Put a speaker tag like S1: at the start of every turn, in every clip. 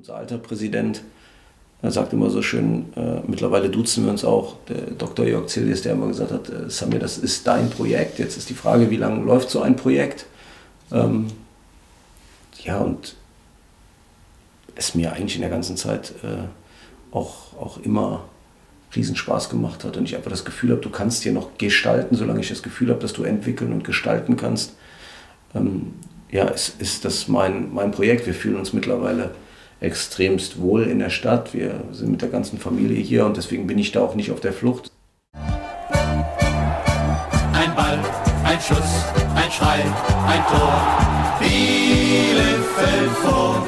S1: Unser alter Präsident er sagt immer so schön, äh, mittlerweile duzen wir uns auch, der Dr. Jörg Zillius, der immer gesagt hat, äh, Samir, das ist dein Projekt. Jetzt ist die Frage, wie lange läuft so ein Projekt? Ähm, ja, und es mir eigentlich in der ganzen Zeit äh, auch, auch immer riesen Spaß gemacht hat und ich einfach das Gefühl habe, du kannst hier noch gestalten, solange ich das Gefühl habe, dass du entwickeln und gestalten kannst. Ähm, ja, ist, ist das mein, mein Projekt. Wir fühlen uns mittlerweile extremst wohl in der Stadt. Wir sind mit der ganzen Familie hier und deswegen bin ich da auch nicht auf der Flucht.
S2: Ein Ball, ein Schuss, ein Schrei, ein Tor. Bielefeld vor.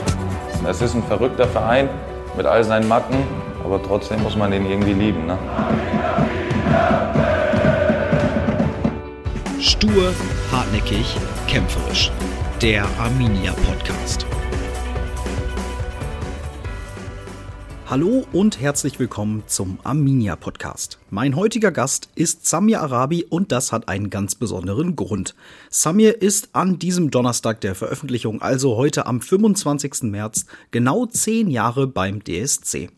S3: Es ist ein verrückter Verein mit all seinen Macken, aber trotzdem muss man den irgendwie lieben. Ne?
S4: Stur, hartnäckig, kämpferisch. Der Arminia Podcast. Hallo und herzlich willkommen zum Arminia Podcast. Mein heutiger Gast ist Samir Arabi und das hat einen ganz besonderen Grund. Samir ist an diesem Donnerstag der Veröffentlichung, also heute am 25. März, genau zehn Jahre beim DSC.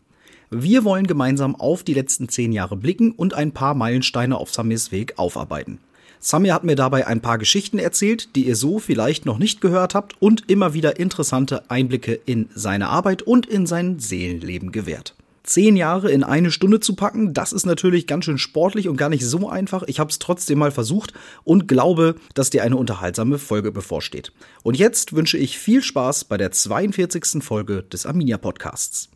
S4: Wir wollen gemeinsam auf die letzten zehn Jahre blicken und ein paar Meilensteine auf Samirs Weg aufarbeiten. Samir hat mir dabei ein paar Geschichten erzählt, die ihr so vielleicht noch nicht gehört habt und immer wieder interessante Einblicke in seine Arbeit und in sein Seelenleben gewährt. Zehn Jahre in eine Stunde zu packen, das ist natürlich ganz schön sportlich und gar nicht so einfach. Ich habe es trotzdem mal versucht und glaube, dass dir eine unterhaltsame Folge bevorsteht. Und jetzt wünsche ich viel Spaß bei der 42. Folge des Arminia Podcasts.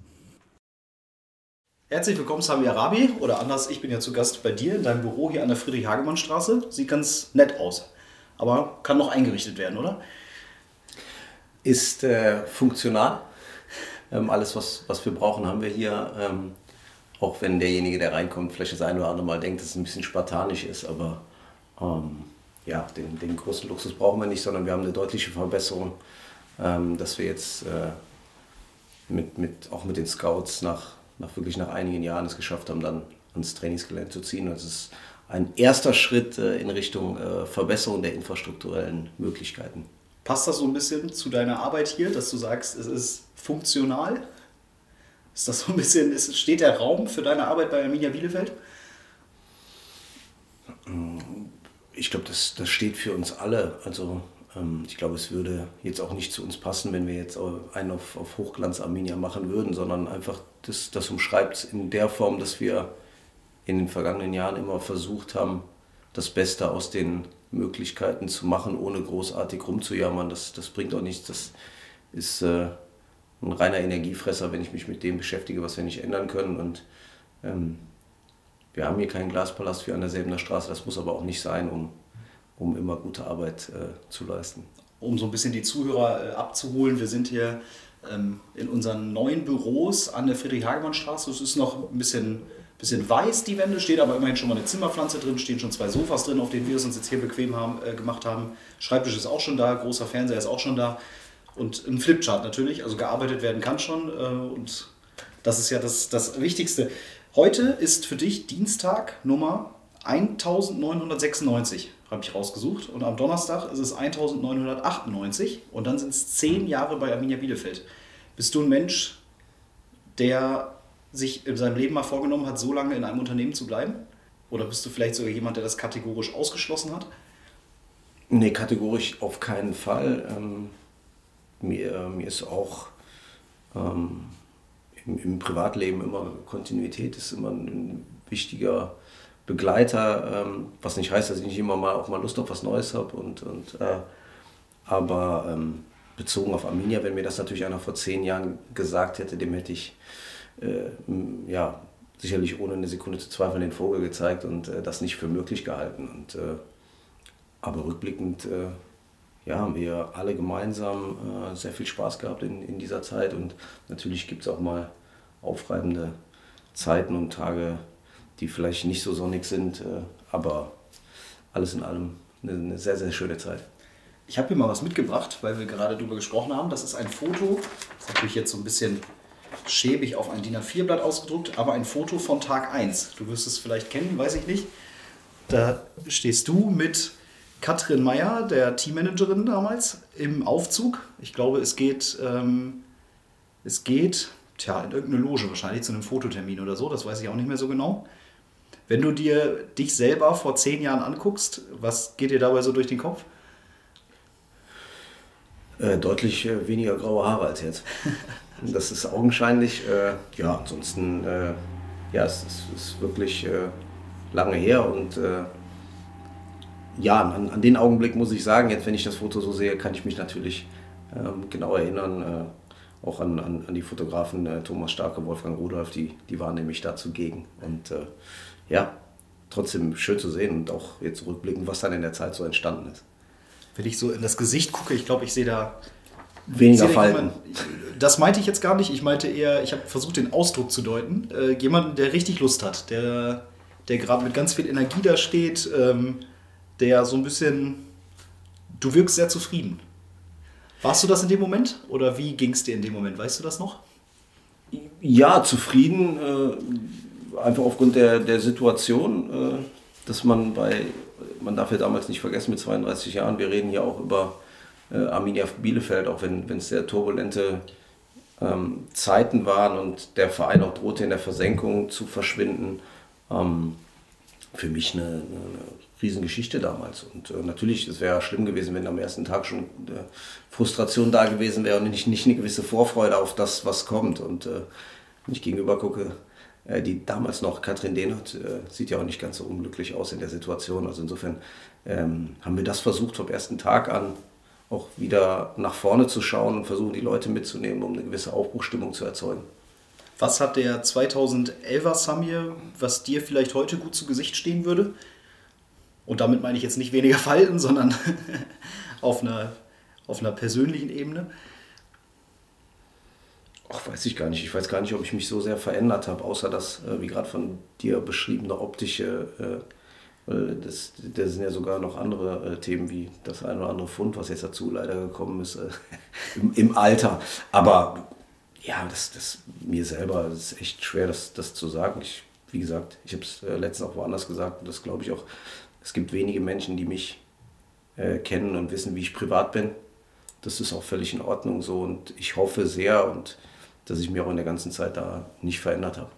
S4: Herzlich willkommen, Sami Arabi. Oder anders, ich bin ja zu Gast bei dir in deinem Büro hier an der Friedrich-Hagemann-Straße. Sieht ganz nett aus. Aber kann noch eingerichtet werden, oder?
S1: Ist äh, funktional. Ähm, alles, was, was wir brauchen, haben wir hier. Ähm, auch wenn derjenige, der reinkommt, vielleicht das eine oder andere Mal denkt, dass es ein bisschen spartanisch ist. Aber ähm, ja, den, den großen Luxus brauchen wir nicht, sondern wir haben eine deutliche Verbesserung, ähm, dass wir jetzt äh, mit, mit, auch mit den Scouts nach nach wirklich nach einigen Jahren es geschafft haben, dann ans Trainingsgelände zu ziehen. Das ist ein erster Schritt äh, in Richtung äh, Verbesserung der infrastrukturellen Möglichkeiten.
S4: Passt das so ein bisschen zu deiner Arbeit hier, dass du sagst, es ist funktional? Ist das so ein bisschen, ist, steht der Raum für deine Arbeit bei Arminia Bielefeld?
S1: Ich glaube, das, das steht für uns alle. Also ich glaube, es würde jetzt auch nicht zu uns passen, wenn wir jetzt einen auf, auf Hochglanz Arminia machen würden, sondern einfach das, das umschreibt in der Form, dass wir in den vergangenen Jahren immer versucht haben, das Beste aus den Möglichkeiten zu machen, ohne großartig rumzujammern. Das, das bringt auch nichts. Das ist äh, ein reiner Energiefresser, wenn ich mich mit dem beschäftige, was wir nicht ändern können. Und ähm, wir haben hier keinen Glaspalast für an der Säbener Straße. Das muss aber auch nicht sein, um um immer gute Arbeit äh, zu leisten.
S4: Um so ein bisschen die Zuhörer äh, abzuholen, wir sind hier ähm, in unseren neuen Büros an der Friedrich-Hagemann-Straße. Es ist noch ein bisschen, bisschen weiß, die Wände, steht aber immerhin schon mal eine Zimmerpflanze drin, stehen schon zwei Sofas drin, auf denen wir es uns jetzt hier bequem haben, äh, gemacht haben. Schreibtisch ist auch schon da, großer Fernseher ist auch schon da und ein Flipchart natürlich, also gearbeitet werden kann schon äh, und das ist ja das, das Wichtigste. Heute ist für dich Dienstag Nummer 1996 habe ich rausgesucht. Und am Donnerstag ist es 1998 und dann sind es zehn Jahre bei Arminia Bielefeld. Bist du ein Mensch, der sich in seinem Leben mal vorgenommen hat, so lange in einem Unternehmen zu bleiben? Oder bist du vielleicht sogar jemand, der das kategorisch ausgeschlossen hat?
S1: Nee, kategorisch auf keinen Fall. Ähm, mir, mir ist auch ähm, im, im, Privatleben immer Kontinuität ist immer ein wichtiger Begleiter, ähm, was nicht heißt, dass ich nicht immer mal auch mal Lust auf was Neues habe. Und, und, äh, aber ähm, bezogen auf Arminia, wenn mir das natürlich einer vor zehn Jahren gesagt hätte, dem hätte ich äh, ja, sicherlich ohne eine Sekunde zu zweifeln den Vogel gezeigt und äh, das nicht für möglich gehalten. Und, äh, aber rückblickend äh, ja, haben wir alle gemeinsam äh, sehr viel Spaß gehabt in, in dieser Zeit und natürlich gibt es auch mal aufreibende Zeiten und Tage, die vielleicht nicht so sonnig sind, äh, aber alles in allem eine, sehr, sehr schöne Zeit.
S4: Ich habe hier mal was mitgebracht, weil wir gerade darüber gesprochen haben. Das ist ein Foto, das ist natürlich jetzt so ein bisschen schäbig auf ein DIN A4-Blatt ausgedruckt, aber ein Foto von Tag 1. Du wirst es vielleicht kennen, weiß ich nicht. Da stehst du mit Katrin Meyer, der Teammanagerin damals, im Aufzug. Ich glaube, es geht ähm, Es geht, tja, in irgendeine Loge wahrscheinlich zu einem Fototermin oder so, das weiß ich auch nicht mehr so genau. Wenn du dir dich selber vor zehn Jahren anguckst, was geht dir dabei so durch den Kopf?
S1: Äh, deutlich äh, weniger graue Haare als jetzt. Das ist augenscheinlich. Äh, ja, ansonsten, äh, ja, es ist, ist wirklich äh, lange her und ja, an, an, den Augenblick muss ich sagen, jetzt wenn ich das Foto so sehe, kann ich mich natürlich ähm, genau erinnern, auch an, an, an, die Fotografen Thomas Starke, Wolfgang Rudolf, die, die waren nämlich da zugegen. Und ja, trotzdem schön zu sehen und auch jetzt rückblickend, was dann in der Zeit so entstanden ist.
S4: Wenn ich so in das Gesicht gucke, ich glaube, ich sehe da
S1: weniger sehe Falten.
S4: das meinte ich jetzt gar nicht. Ich meinte eher, ich habe versucht, den Ausdruck zu deuten. Äh, jemanden, der richtig Lust hat, der, der gerade mit ganz viel Energie da steht, ähm, der so ein bisschen. Du wirkst sehr zufrieden. Warst du das in dem Moment oder wie ging es dir in dem Moment? Weißt du das noch?
S1: Ja, zufrieden. Äh einfach aufgrund der, der Situation, äh, dass man bei, man darf ja damals nicht vergessen, mit 32 Jahren, wir reden hier auch über äh, Arminia Bielefeld, auch wenn es sehr turbulente ähm, Zeiten waren und der Verein auch drohte in der Versenkung zu verschwinden. Ähm, für mich eine, eine, Riesengeschichte damals. Und äh, natürlich, es wäre schlimm gewesen, wenn am ersten Tag schon äh, Frustration da gewesen wäre und nicht, nicht eine gewisse Vorfreude auf das, was kommt. Und äh, wenn ich gegenüber gucke, die damals noch Katrin Dehnert, äh, sieht ja auch nicht ganz so unglücklich aus in der Situation. Also insofern ähm, haben wir das versucht vom ersten Tag an auch wieder nach vorne zu schauen und versuchen die Leute mitzunehmen, um eine gewisse Aufbruchstimmung zu erzeugen.
S4: Was hat der 2011er Samir, was dir vielleicht heute gut zu Gesicht stehen würde? Und damit meine ich jetzt nicht weniger Falten, sondern auf, einer, auf einer persönlichen Ebene.
S1: Ach, weiß ich gar nicht. Ich weiß gar nicht, ob ich mich so sehr verändert habe, außer das, äh, wie gerade von dir beschriebene optische, äh, das, das sind ja sogar noch andere äh, Themen wie das ein oder andere Fund, was jetzt dazu leider gekommen ist, äh, im, im, Alter. Aber ja, das, das mir selber das ist echt schwer, das, das zu sagen. Ich, wie gesagt, ich habe es äh, letztens auch woanders gesagt und das glaube ich auch. Es gibt wenige Menschen, die mich äh, kennen und wissen, wie ich privat bin. Das ist auch völlig in Ordnung so und ich hoffe sehr und dass ich mich auch in der ganzen Zeit da nicht verändert habe.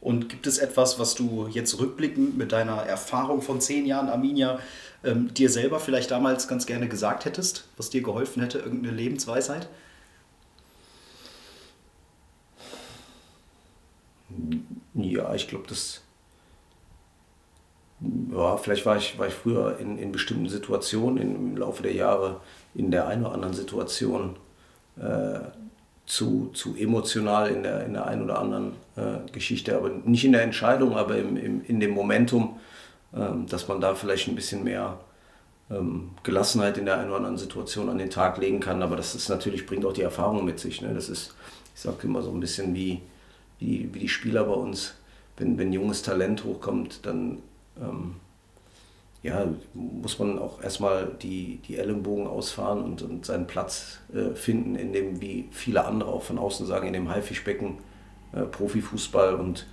S4: Und gibt es etwas, was du jetzt rückblickend mit deiner Erfahrung von zehn Jahren Arminia ähm, dir selber vielleicht damals ganz gerne gesagt hättest, was dir geholfen hätte, irgendeine Lebensweisheit?
S1: Ja, ich glaube, das. Ja, vielleicht war ich, war ich früher in, in bestimmten Situationen im Laufe der Jahre in der einen oder anderen Situation äh, zu, zu emotional in der, in der einen oder anderen äh, Geschichte, aber nicht in der Entscheidung, aber im, im, in dem Momentum, ähm, dass man da vielleicht ein bisschen mehr ähm, Gelassenheit in der einen oder anderen Situation an den Tag legen kann. Aber das ist natürlich, bringt auch die Erfahrung mit sich. Ne? Das ist, ich sage immer so ein bisschen wie, wie, wie die Spieler bei uns. Wenn, wenn junges Talent hochkommt, dann ähm, ja, muss man auch erstmal die, die Ellenbogen ausfahren und, und seinen Platz äh, finden, in dem, wie viele andere auch von außen sagen, in dem Haifischbecken äh, Profifußball. Und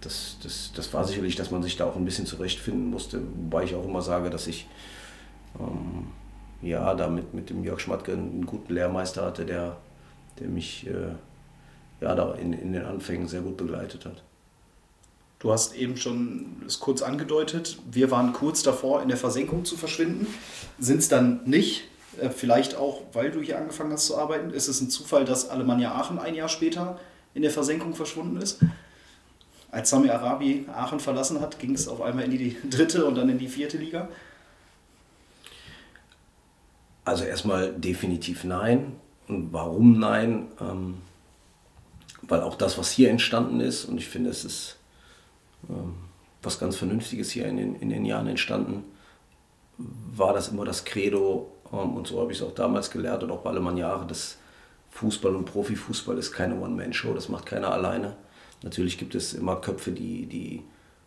S1: das, das, das war sicherlich, dass man sich da auch ein bisschen zurechtfinden musste. Wobei ich auch immer sage, dass ich ähm, ja, da mit, mit dem Jörg Schmatke einen guten Lehrmeister hatte, der, der mich äh, ja, da in, in den Anfängen sehr gut begleitet hat.
S4: Du hast eben schon es kurz angedeutet, wir waren kurz davor, in der Versenkung zu verschwinden, sind es dann nicht. Äh, vielleicht auch, weil du hier angefangen hast zu arbeiten. Ist es ein Zufall, dass Alemannia Aachen ein Jahr später in der Versenkung verschwunden ist? Als Sami Arabi Aachen verlassen hat, ging es auf einmal in die dritte und dann in die vierte Liga?
S1: Also erstmal definitiv nein. Und warum nein? Ähm, weil auch das, was hier entstanden ist, und ich finde, es ist was ganz Vernünftiges hier in den, in den Jahren entstanden, war das immer das Credo, ähm, und so habe ich es auch damals gelernt und auch bei Alemann Jahre, dass Fußball und Profifußball ist keine One-Man-Show, das macht keiner alleine. Natürlich gibt es immer Köpfe, die, die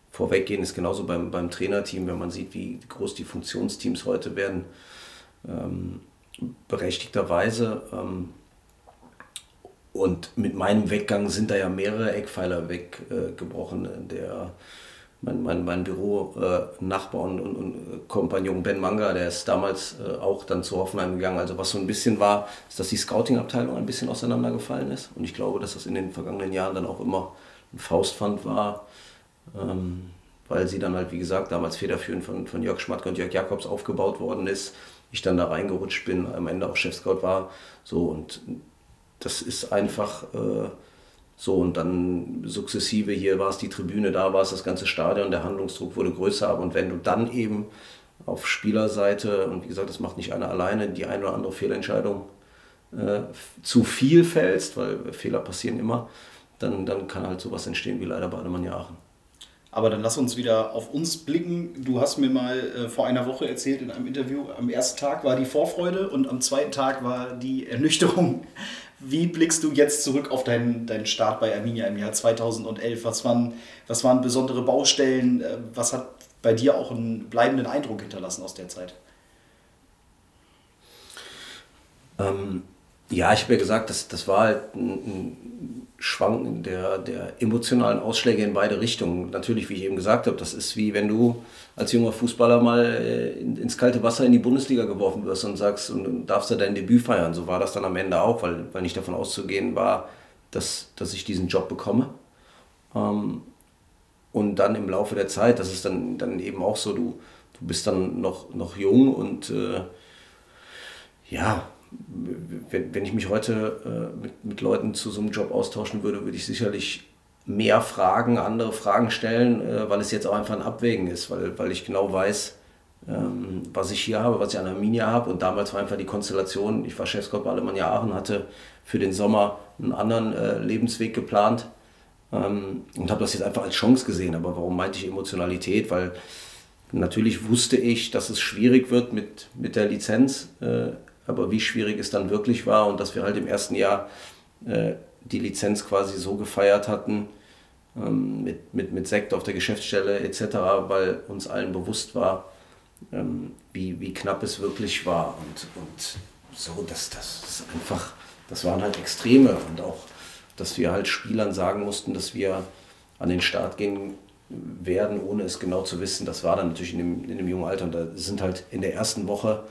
S1: vorweggehen, das ist genauso beim, beim Trainerteam, wenn man sieht, wie groß die Funktionsteams heute werden. Ähm, berechtigterweise ähm, und mit meinem Weggang sind da ja mehrere Eckpfeiler weggebrochen. Äh, der, mein, mein, mein Büro-Nachbar und, und, und, Kompagnon Ben Manga, der ist damals äh, auch dann zu Hoffenheim gegangen. Also was so ein bisschen war, ist, dass die Scouting-Abteilung ein bisschen auseinandergefallen ist. Und ich glaube, dass das in den vergangenen Jahren dann auch immer ein Faustpfand war, ähm, weil sie dann halt, wie gesagt, damals federführend von, von Jörg Schmatke und Jörg Jakobs aufgebaut worden ist. Ich dann da reingerutscht bin, am Ende auch Chef-Scout war. So und das ist einfach... Äh, so, und dann sukzessive, hier war es die Tribüne, da war es das ganze Stadion, der Handlungsdruck wurde größer. Und wenn du dann eben auf Spielerseite, und wie gesagt, das macht nicht einer alleine, die eine oder andere Fehlentscheidung äh, zu viel fällst, weil Fehler passieren immer, dann, dann kann halt sowas entstehen wie leider bei Alemannia Aachen.
S4: Aber dann lass uns wieder auf uns blicken. Du hast mir mal äh, vor einer Woche erzählt in einem Interview, am ersten Tag war die Vorfreude und am zweiten Tag war die Ernüchterung. Wie blickst du jetzt zurück auf deinen, deinen Start bei Arminia im Jahr 2011? Was waren, was waren besondere Baustellen? Äh, was hat bei dir auch einen bleibenden Eindruck hinterlassen aus der Zeit?
S1: Ähm, ja, ich habe ja gesagt, das, das war halt ein, ein Schwanken der, der emotionalen Ausschläge in beide Richtungen. Natürlich, wie ich eben gesagt habe, das ist wie wenn du als junger Fußballer mal äh, ins kalte Wasser in die Bundesliga geworfen wirst und sagst, und darfst da dein Debüt feiern. So war das dann am Ende auch, weil, weil nicht davon auszugehen war, dass, dass ich diesen Job bekomme. Ähm, und dann im Laufe der Zeit, das ist dann, dann eben auch so, du, du bist dann noch, noch jung und äh, ja, wenn, wenn ich mich heute äh, mit, mit Leuten zu so einem Job austauschen würde, würde ich sicherlich mehr Fragen, andere Fragen stellen, äh, weil es jetzt auch einfach ein Abwägen ist, weil, weil ich genau weiß, ähm, was ich hier habe, was ich an Arminia habe. Und damals war einfach die Konstellation, ich war Chefscout bei Alemannia Aachen, hatte für den Sommer einen anderen äh, Lebensweg geplant ähm, und habe das jetzt einfach als Chance gesehen. Aber warum meinte ich Emotionalität? Weil natürlich wusste ich, dass es schwierig wird mit, mit der Lizenz, äh, aber wie schwierig es dann wirklich war und dass wir halt im ersten Jahr äh, die Lizenz quasi so gefeiert hatten, ähm, mit, mit, mit Sekt auf der Geschäftsstelle etc., weil uns allen bewusst war, ähm, wie, wie knapp es wirklich war. Und, und so, das, das ist einfach, das waren halt Extreme und auch, dass wir halt Spielern sagen mussten, dass wir an den Start gehen werden, ohne es genau zu wissen. Das war dann natürlich in dem, in dem jungen Alter. Und da sind halt in der ersten Woche,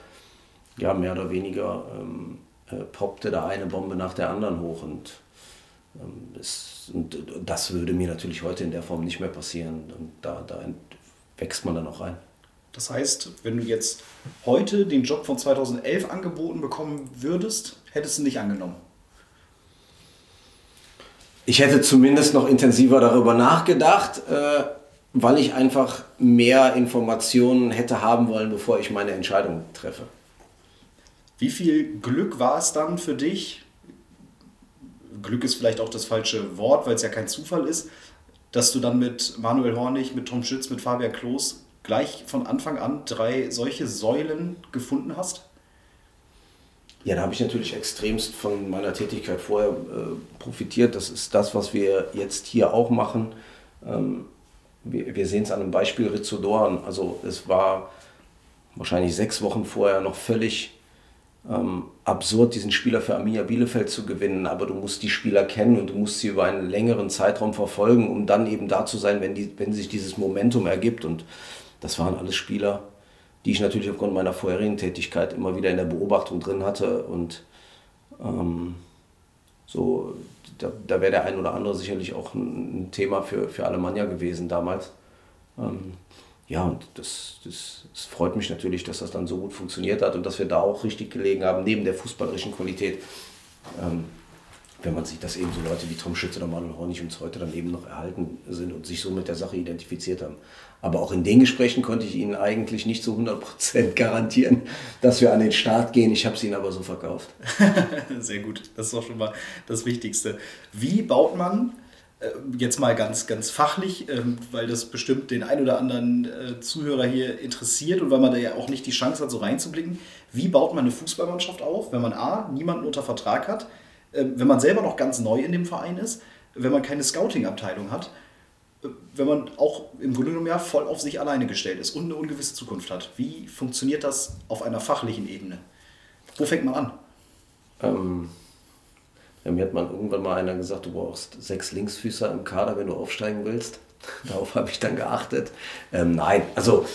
S1: ja, mehr oder weniger ähm, äh, poppte da eine Bombe nach der anderen hoch. Und und das würde mir natürlich heute in der Form nicht mehr passieren. Und da, da wächst man dann auch rein.
S4: Das heißt, wenn du jetzt heute den Job von 2011 angeboten bekommen würdest, hättest du nicht angenommen?
S1: Ich hätte zumindest noch intensiver darüber nachgedacht, äh, weil ich einfach mehr Informationen hätte haben wollen, bevor ich meine Entscheidung treffe.
S4: Wie viel Glück war es dann für dich, Glück ist vielleicht auch das falsche Wort, weil es ja kein Zufall ist, dass du dann mit Manuel Hornig, mit Tom Schütz, mit Fabian Klos gleich von Anfang an drei solche Säulen gefunden hast?
S1: Ja, da habe ich natürlich extremst von meiner Tätigkeit vorher äh, profitiert. Das ist das, was wir jetzt hier auch machen. Ähm, wir, wir sehen es an einem Beispiel Rizzo Dorn. Also es war wahrscheinlich sechs Wochen vorher noch völlig ähm, absurd, diesen Spieler für Arminia Bielefeld zu gewinnen, aber du musst die Spieler kennen und du musst sie über einen längeren Zeitraum verfolgen, um dann eben da zu sein, wenn, die, wenn sich dieses Momentum ergibt. Und das waren alles Spieler, die ich natürlich aufgrund meiner vorherigen Tätigkeit immer wieder in der Beobachtung drin hatte. Und ähm, so, da, da wäre der ein oder andere sicherlich auch ein, Thema für, für Alemannia gewesen damals. Ähm, ja, und das, das, das, freut mich natürlich, dass das dann so gut funktioniert hat und dass wir da auch richtig gelegen haben, neben der fußballerischen Qualität. Ähm, wenn man sieht, dass eben so Leute wie Tom Schütze oder Manuel Hornig uns heute dann eben noch erhalten sind und sich so mit der Sache identifiziert haben. Aber auch in den Gesprächen konnte ich Ihnen eigentlich nicht zu 100% garantieren, dass wir an den Start gehen. Ich habe es Ihnen aber so verkauft.
S4: Sehr gut, das ist auch schon mal das Wichtigste. Wie baut man jetzt mal ganz, ganz fachlich, ähm, weil das bestimmt den ein oder anderen äh, Zuhörer hier interessiert und weil man da ja auch nicht die Chance hat, so reinzublicken. Wie baut man eine Fußballmannschaft auf, wenn man A, niemanden unter Vertrag hat, ähm, wenn man selber noch ganz neu in dem Verein ist, wenn man keine Scouting-Abteilung hat, äh, wenn man auch im Grunde genommen ja voll auf sich alleine gestellt ist und eine ungewisse Zukunft hat. Wie funktioniert das auf einer fachlichen Ebene? Wo fängt man an?
S1: Ähm Mir hat man irgendwann mal einer gesagt, du brauchst sechs Linksfüßer im Kader, wenn du aufsteigen willst. Darauf habe ich dann geachtet. Ähm, nein, also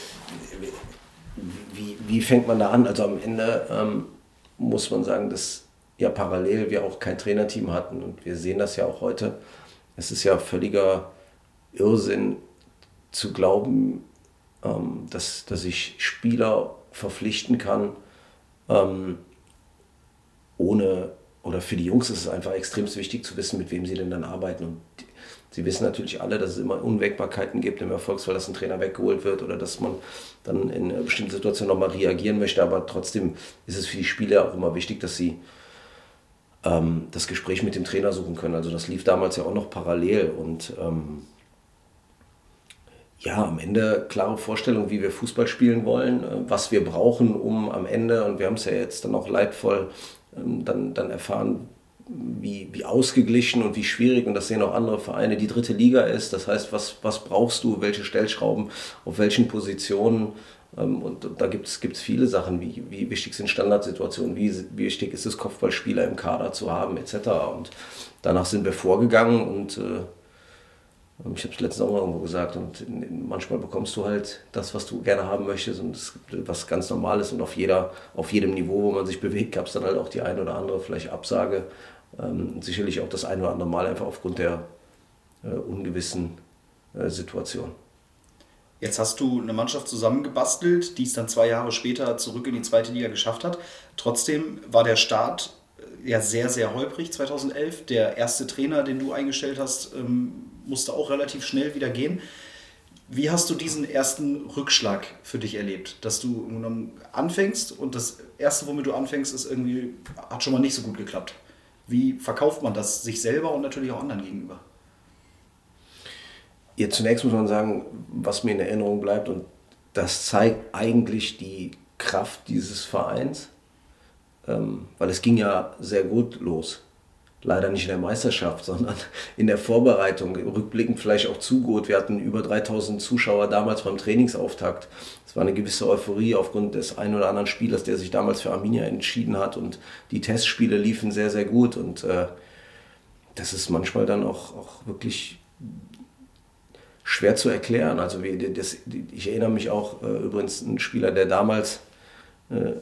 S1: wie, wie fängt man da an? Also am Ende ähm, muss man sagen, dass ja parallel wir auch kein Trainerteam hatten und wir sehen das ja auch heute. Es ist ja völliger Irrsinn zu glauben, ähm, dass, dass ich Spieler verpflichten kann, ähm, ohne, oder für die Jungs ist es einfach extrem wichtig zu wissen, mit wem sie denn dann arbeiten. Und sie wissen natürlich alle, dass es immer Unwägbarkeiten gibt im Erfolgsfall, dass ein Trainer weggeholt wird oder dass man dann in bestimmten Situationen nochmal reagieren möchte. Aber trotzdem ist es für die Spieler auch immer wichtig, dass sie ähm, das Gespräch mit dem Trainer suchen können. Also das lief damals ja auch noch parallel und ähm, ja, am Ende klare Vorstellung, wie wir Fußball spielen wollen, äh, was wir brauchen, um am Ende, und wir haben es ja jetzt dann auch leidvoll dann, dann erfahren, wie, wie ausgeglichen und wie schwierig, und das sehen auch andere Vereine, die dritte Liga ist. Das heißt, was, was brauchst du, welche Stellschrauben, auf welchen Positionen. Ähm, und da gibt es viele Sachen, wie, wie wichtig sind Standardsituationen, wie, wie wichtig ist es, Kopfballspieler im Kader zu haben, etc. Und danach sind wir vorgegangen und äh, ich habe es letztens auch mal irgendwo gesagt und manchmal bekommst du halt das, was du gerne haben möchtest und das, was ganz normal ist und auf, jeder, auf jedem Niveau, wo man sich bewegt, gab es dann halt auch die eine oder andere vielleicht Absage. Ähm, sicherlich auch das eine oder andere Mal einfach aufgrund der äh, ungewissen äh, Situation.
S4: Jetzt hast du eine Mannschaft zusammengebastelt, die es dann zwei Jahre später zurück in die zweite Liga geschafft hat. Trotzdem war der Start ja sehr, sehr holprig 2011. Der erste Trainer, den du eingestellt hast, ähm, musste auch relativ schnell wieder gehen. Wie hast du diesen ersten Rückschlag für dich erlebt? Dass du anfängst und das Erste, womit du anfängst, ist irgendwie, hat schon mal nicht so gut geklappt. Wie verkauft man das sich selber und natürlich auch anderen gegenüber?
S1: Ja, zunächst muss man sagen, was mir in Erinnerung bleibt, und das zeigt eigentlich die Kraft dieses Vereins, weil es ging ja sehr gut los leider nicht in der Meisterschaft, sondern in der Vorbereitung. Rückblickend vielleicht auch zu gut. Wir hatten über 3000 Zuschauer damals beim Trainingsauftakt. Es war eine gewisse Euphorie aufgrund des einen oder anderen Spielers, der sich damals für Arminia entschieden hat. Und die Testspiele liefen sehr, sehr gut. Und äh, das ist manchmal dann auch, auch wirklich schwer zu erklären. Also wie, das, ich erinnere mich auch äh, übrigens, ein Spieler, der damals äh,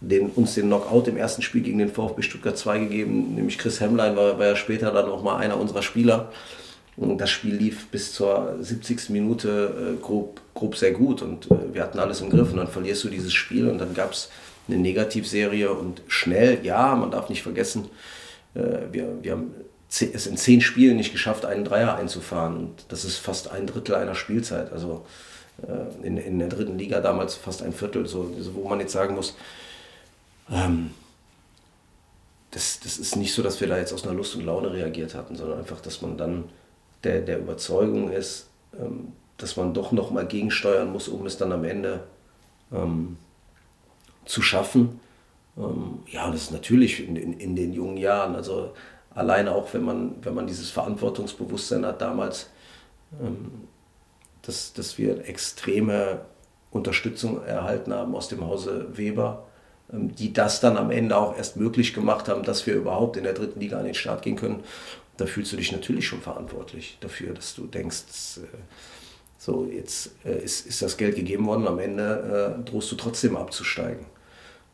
S1: den, uns den Knockout im ersten Spiel gegen den VfB Stuttgart 2 gegeben, nämlich Chris Hemmlein war, war ja später dann auch mal einer unserer Spieler. Und das Spiel lief bis zur 70. Minute äh, grob, grob sehr gut und äh, wir hatten alles im Griff. Und dann verlierst du dieses Spiel und dann gab es eine Negativserie und schnell, ja, man darf nicht vergessen, äh, wir, wir haben es in zehn Spielen nicht geschafft, einen Dreier einzufahren. Und das ist fast ein Drittel einer Spielzeit. Also äh, in, in der dritten Liga damals fast ein Viertel, so, wo man jetzt sagen muss, ähm, das, das ist nicht so, dass wir da jetzt aus einer Lust und Laune reagiert hatten, sondern einfach, dass man dann der, der Überzeugung ist, ähm, dass man doch noch mal gegensteuern muss, um es dann am Ende ähm, zu schaffen. Ähm, ja, das ist natürlich in, in, in, den jungen Jahren, also alleine auch, wenn man, wenn man dieses Verantwortungsbewusstsein hat damals, ähm, dass, dass wir extreme Unterstützung erhalten haben aus dem Hause Weber die das dann am Ende auch erst möglich gemacht haben, dass wir überhaupt in der dritten Liga an den Start gehen können. Da fühlst du dich natürlich schon verantwortlich dafür, dass du denkst, äh, so jetzt äh, ist, ist das Geld gegeben worden, am Ende äh, drohst du trotzdem abzusteigen.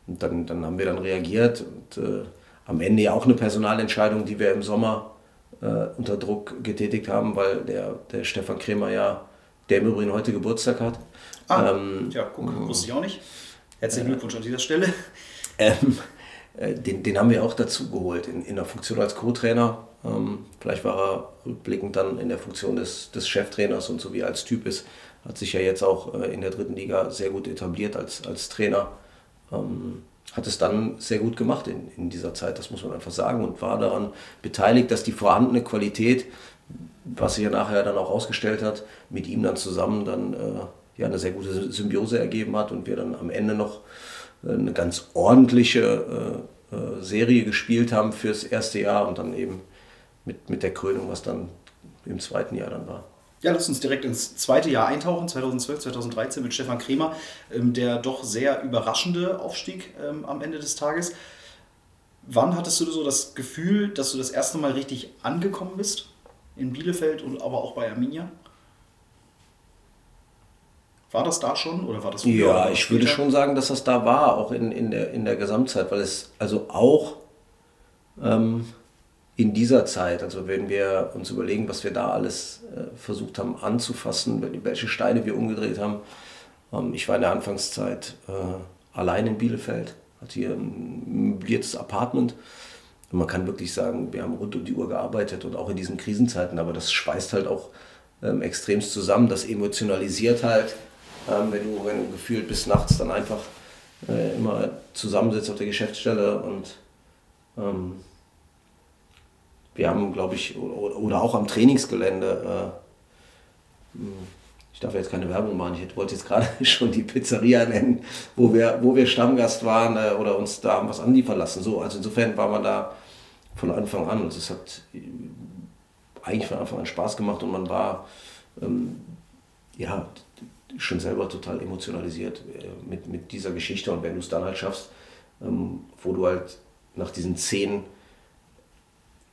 S1: Und dann, dann haben wir dann reagiert und äh, am Ende ja auch eine Personalentscheidung, die wir im Sommer äh, unter Druck getätigt haben, weil der, der Stefan Kremer ja, der im Übrigen heute Geburtstag hat.
S4: Ah, ähm, ja, guck, wusste ich auch nicht. Herzlichen Glückwunsch an dieser Stelle.
S1: Ähm, äh, den, den haben wir auch dazu geholt in, in der Funktion als Co-Trainer. Ähm, vielleicht war er rückblickend dann in der Funktion des, des Cheftrainers und so wie er als Typ ist, hat sich ja jetzt auch äh, in der dritten Liga sehr gut etabliert als, als Trainer. Ähm, hat es dann sehr gut gemacht in, in dieser Zeit, das muss man einfach sagen, und war daran beteiligt, dass die vorhandene Qualität, was sich ja nachher dann auch ausgestellt hat, mit ihm dann zusammen dann äh, ja, eine sehr gute Symbiose ergeben hat und wir dann am Ende noch äh, eine ganz ordentliche äh, äh, Serie gespielt haben fürs erste Jahr und dann eben mit, mit der Krönung, was dann im zweiten Jahr dann war.
S4: Ja, lass uns direkt ins zweite Jahr eintauchen, 2012, 2013 mit Stefan Kremer, ähm, der doch sehr überraschende Aufstieg ähm, am Ende des Tages. Wann hattest du so das Gefühl, dass du das erste Mal richtig angekommen bist? In Bielefeld und aber auch bei Arminia? War das da schon oder war das früher
S1: Ja, ich würde schon sagen, dass das da war, auch in, in, der, in der Gesamtzeit, weil es also auch ähm, in dieser Zeit, also wenn wir uns überlegen, was wir da alles äh, versucht haben anzufassen, welche Steine wir umgedreht haben. Ähm, ich war in der Anfangszeit äh, allein in Bielefeld, hatte hier ein möbliertes Apartment. Und man kann wirklich sagen, wir haben rund um die Uhr gearbeitet und auch in diesen Krisenzeiten, aber das schweißt halt auch ähm, extremst zusammen, das emotionalisiert halt, ähm, wenn, du, wenn du gefühlt bis nachts dann einfach äh, immer zusammensitzt auf der Geschäftsstelle und ähm, wir haben, glaube ich, oder, auch am Trainingsgelände, äh, hm, ich darf jetzt keine Werbung machen, ich wollte jetzt gerade schon die Pizzeria nennen, wo wir, wo wir Stammgast waren äh, oder uns da was anliefern lassen. So, also insofern war man da von Anfang an. Also es hat äh, eigentlich von Anfang an Spaß gemacht und man war ähm, ja schon selber total emotionalisiert äh, mit, mit dieser Geschichte. Und wenn du es dann halt schaffst, ähm, wo du halt nach diesen zehn,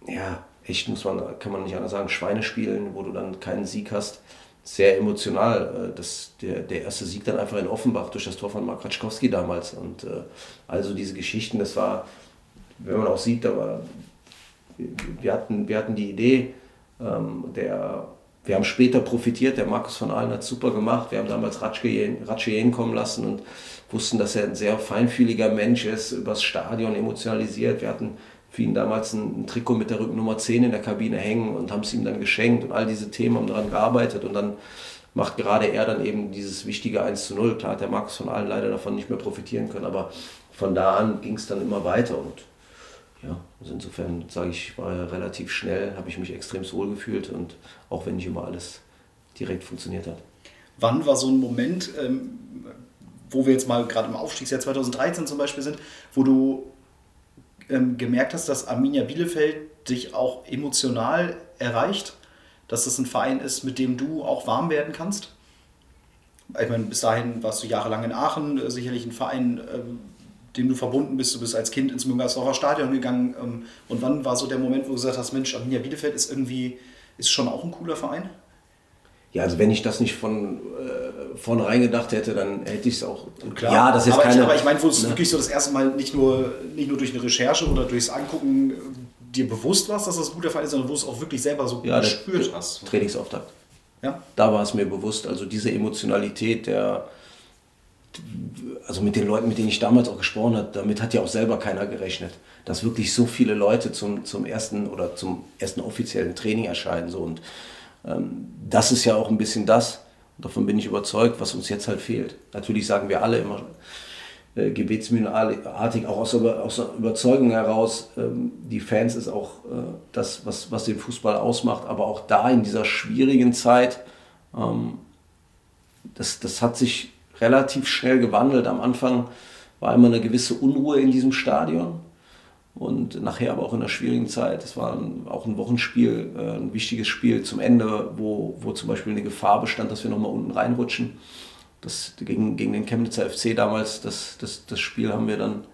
S1: ja, echt muss man, kann man nicht anders sagen, Schweinespielen, wo du dann keinen Sieg hast, sehr emotional. äh, Das, der, der erste Sieg dann einfach in Offenbach durch das Tor von Mark Ratschkowski damals. Und äh, also diese Geschichten, das war, wenn man auch sieht, war, wir hatten, wir hatten die Idee, ähm, der, wir haben später profitiert, der Markus von Ahlen hat super gemacht. Wir haben damals Ratschien kommen lassen und wussten, dass er ein sehr feinfühliger Mensch ist, übers Stadion emotionalisiert. Wir hatten für ihn damals ein, ein Trikot mit der Rückennummer 10 in der Kabine hängen und haben es ihm dann geschenkt und all diese Themen haben daran gearbeitet und dann macht gerade er dann eben dieses wichtige 1 zu 0. Klar hat der Markus von Ahlen leider davon nicht mehr profitieren können, aber von da an ging es dann immer weiter und ja, also insofern sage ich, war relativ schnell, habe ich mich extrem wohl gefühlt und auch wenn nicht immer alles direkt funktioniert hat.
S4: Wann war so ein Moment, ähm, wo wir jetzt mal gerade im Aufstiegsjahr 2013 zum Beispiel sind, wo du ähm, gemerkt hast, dass Arminia Bielefeld dich auch emotional erreicht? Dass das ein Verein ist, mit dem du auch warm werden kannst? Ich meine, bis dahin warst du jahrelang in Aachen, äh, sicherlich ein Verein, ähm, dem du verbunden bist. Du bist als Kind ins Müngersdorfer Stadion gegangen. Ähm, und wann war so der Moment, wo du gesagt hast, Mensch, Arminia Bielefeld ist irgendwie, ist schon auch ein cooler Verein?
S1: Ja, also wenn ich das nicht von äh, vornherein gedacht hätte, dann hätte ich es auch.
S4: Klar,
S1: Ja, das ist
S4: aber,
S1: keine.
S4: ich, aber ich meine, wo es
S1: ne?
S4: wirklich so das erste Mal nicht nur, nicht nur durch eine Recherche oder durchs Angucken äh, dir bewusst warst, dass das ein guter Verein ist, sondern wo du es auch wirklich selber so
S1: ja,
S4: gespürt hast.
S1: Trainingsauftakt.
S4: Ja?
S1: Da war es mir bewusst. Also diese Emotionalität der. Also mit den Leuten, mit denen ich damals auch gesprochen habe, damit hat ja auch selber keiner gerechnet, dass wirklich so viele Leute zum, zum ersten oder zum ersten offiziellen Training erscheinen. So. Und ähm, das ist ja auch ein bisschen das, davon bin ich überzeugt, was uns jetzt halt fehlt. Natürlich sagen wir alle immer äh, gebetsmühlenartig, auch aus, aus der Überzeugung heraus, ähm, die Fans ist auch äh, das, was, was den Fußball ausmacht, aber auch da in dieser schwierigen Zeit, ähm, das, das hat sich relativ schnell gewandelt. Am Anfang war immer eine gewisse Unruhe in diesem Stadion und nachher aber auch in einer schwierigen Zeit. Es war ein, auch ein Wochenspiel, äh, ein wichtiges Spiel zum Ende, wo, wo zum Beispiel eine Gefahr bestand, dass wir nochmal unten reinrutschen. Das, gegen, gegen den Chemnitzer FC damals, das, das, das Spiel haben wir dann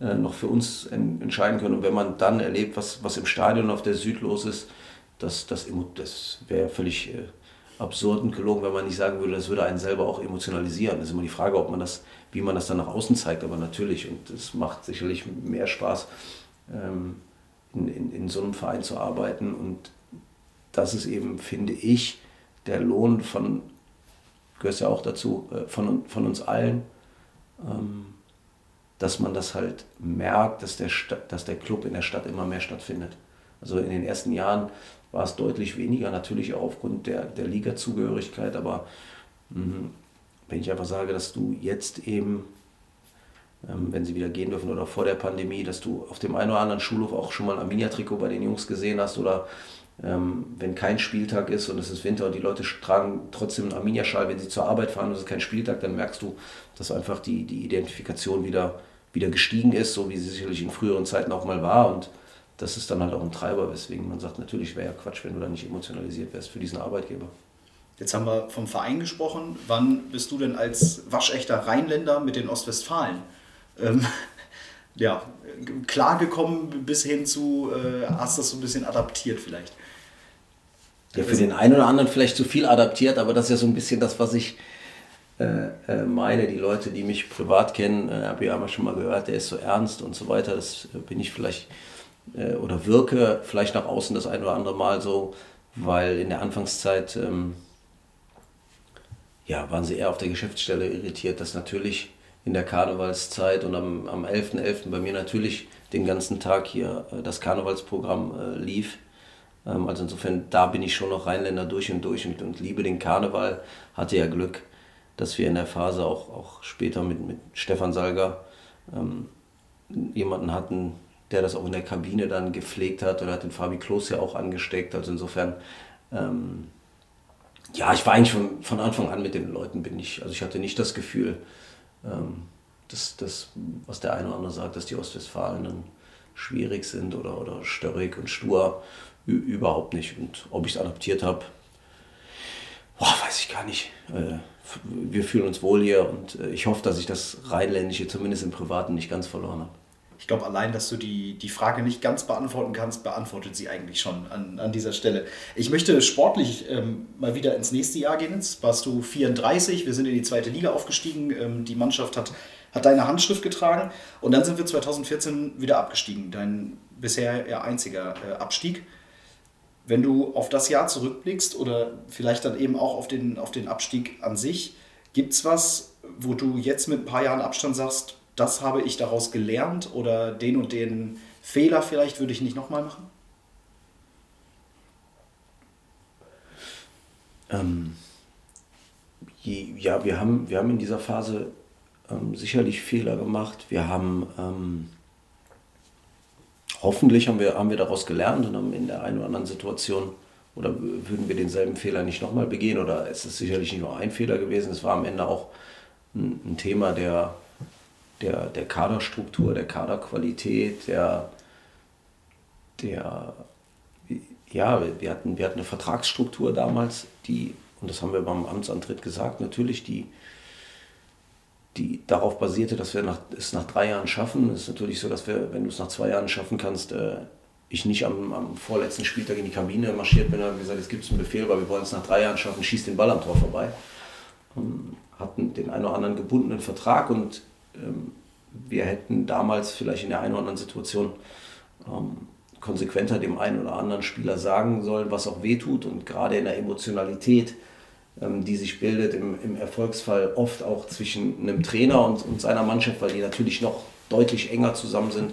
S1: äh, noch für uns en, entscheiden können. Und wenn man dann erlebt, was, was im Stadion auf der Süd los ist, das, das, das wäre völlig äh, absurd und gelogen, wenn man nicht sagen würde, das würde einen selber auch emotionalisieren. Das ist immer die Frage, ob man das, wie man das dann nach außen zeigt, aber natürlich, und es macht sicherlich mehr Spaß, ähm, in, in, in so einem Verein zu arbeiten. Und das ist eben, finde ich, der Lohn von, gehört ja auch dazu, äh, von, von uns allen, ähm, dass man das halt merkt, dass der, dass der Club in der Stadt immer mehr stattfindet. Also in den ersten Jahren war es deutlich weniger, natürlich auch aufgrund der, der Liga-Zugehörigkeit, aber mh, wenn ich einfach sage, dass du jetzt eben, ähm, wenn sie wieder gehen dürfen oder vor der Pandemie, dass du auf dem einen oder anderen Schulhof auch schon mal ein Arminia-Trikot bei den Jungs gesehen hast oder ähm, wenn kein Spieltag ist und es ist Winter und die Leute tragen trotzdem einen Arminia-Schal, wenn sie zur Arbeit fahren und es ist kein Spieltag, dann merkst du, dass einfach die, die Identifikation wieder, wieder gestiegen ist, so wie sie sicherlich in früheren Zeiten auch mal war und das ist dann halt auch ein Treiber, weswegen man sagt, natürlich wäre ja Quatsch, wenn du da nicht emotionalisiert wärst für diesen Arbeitgeber.
S4: Jetzt haben wir vom Verein gesprochen. Wann bist du denn als waschechter Rheinländer mit den Ostwestfalen ähm, ja, klargekommen bis hin zu, äh, hast das so ein bisschen adaptiert vielleicht?
S1: Ja, für den einen oder anderen vielleicht zu viel adaptiert, aber das ist ja so ein bisschen das, was ich äh, äh meine. Die Leute, die mich privat kennen, äh, habe ich ja schon mal gehört, der ist so ernst und so weiter. Das äh, bin ich vielleicht äh, oder wirke vielleicht nach außen das ein oder andere Mal so, weil in der Anfangszeit ähm, ja, waren sie eher auf der Geschäftsstelle irritiert, dass natürlich in der Karnevalszeit und am, am 11.11. .11. bei mir natürlich den ganzen Tag hier äh, das Karnevalsprogramm äh, lief. Ähm, also insofern, da bin ich schon noch Rheinländer durch und durch und, und liebe den Karneval. Hatte ja Glück, dass wir in der Phase auch, auch später mit, mit Stefan Salger ähm, jemanden hatten, der das auch in der Kabine dann gepflegt hat oder hat den Fabi Klos ja auch angesteckt. Also insofern, ähm, ja, ich war eigentlich von, von Anfang an mit den Leuten, bin ich, also ich hatte nicht das Gefühl, ähm, dass das, was der eine oder andere sagt, dass die Ostwestfalen dann schwierig sind oder, oder störrig und stur, überhaupt nicht. Und ob ich es adaptiert habe, weiß ich gar nicht. Äh, wir fühlen uns wohl hier und äh, ich hoffe, dass ich das Rheinländische zumindest im Privaten nicht ganz verloren habe.
S4: Ich glaube, allein, dass du die, die Frage nicht ganz beantworten kannst, beantwortet sie eigentlich schon an, an dieser Stelle. Ich möchte sportlich ähm, mal wieder ins nächste Jahr gehen. Jetzt warst du 34, wir sind in die zweite Liga aufgestiegen. Ähm, die Mannschaft hat, hat deine Handschrift getragen und dann sind wir 2014 wieder abgestiegen. Dein bisher ja einziger äh, Abstieg. Wenn du auf das Jahr zurückblickst oder vielleicht dann eben auch auf den, auf den Abstieg an sich, gibt es was, wo du jetzt mit ein paar Jahren Abstand sagst, das habe ich daraus gelernt oder den und den Fehler vielleicht würde ich nicht nochmal machen?
S1: Ähm, ja, wir haben, wir haben in dieser Phase ähm, sicherlich Fehler gemacht. Wir haben ähm, hoffentlich haben wir, haben wir daraus gelernt und haben in der einen oder anderen Situation oder würden wir denselben Fehler nicht nochmal begehen oder es ist sicherlich nicht nur ein Fehler gewesen, es war am Ende auch ein, ein Thema der, der, der Kaderstruktur, der Kaderqualität, der, der ja, wir hatten, wir hatten eine Vertragsstruktur damals, die, und das haben wir beim Amtsantritt gesagt, natürlich, die, die darauf basierte, dass wir nach, es nach drei Jahren schaffen. Es ist natürlich so, dass wir, wenn du es nach zwei Jahren schaffen kannst, äh, ich nicht am, am, vorletzten Spieltag in die Kabine marschiert bin und habe gesagt, jetzt gibt es einen Befehl, weil wir wollen es nach drei Jahren schaffen, schießt den Ball am Tor vorbei. Hatten den einen oder anderen gebundenen Vertrag und wir hätten damals vielleicht in der einen oder anderen Situation ähm, konsequenter dem einen oder anderen Spieler sagen sollen, was auch wehtut und gerade in der Emotionalität, ähm, die sich bildet im, im, Erfolgsfall oft auch zwischen einem Trainer und, und, seiner Mannschaft, weil die natürlich noch deutlich enger zusammen sind.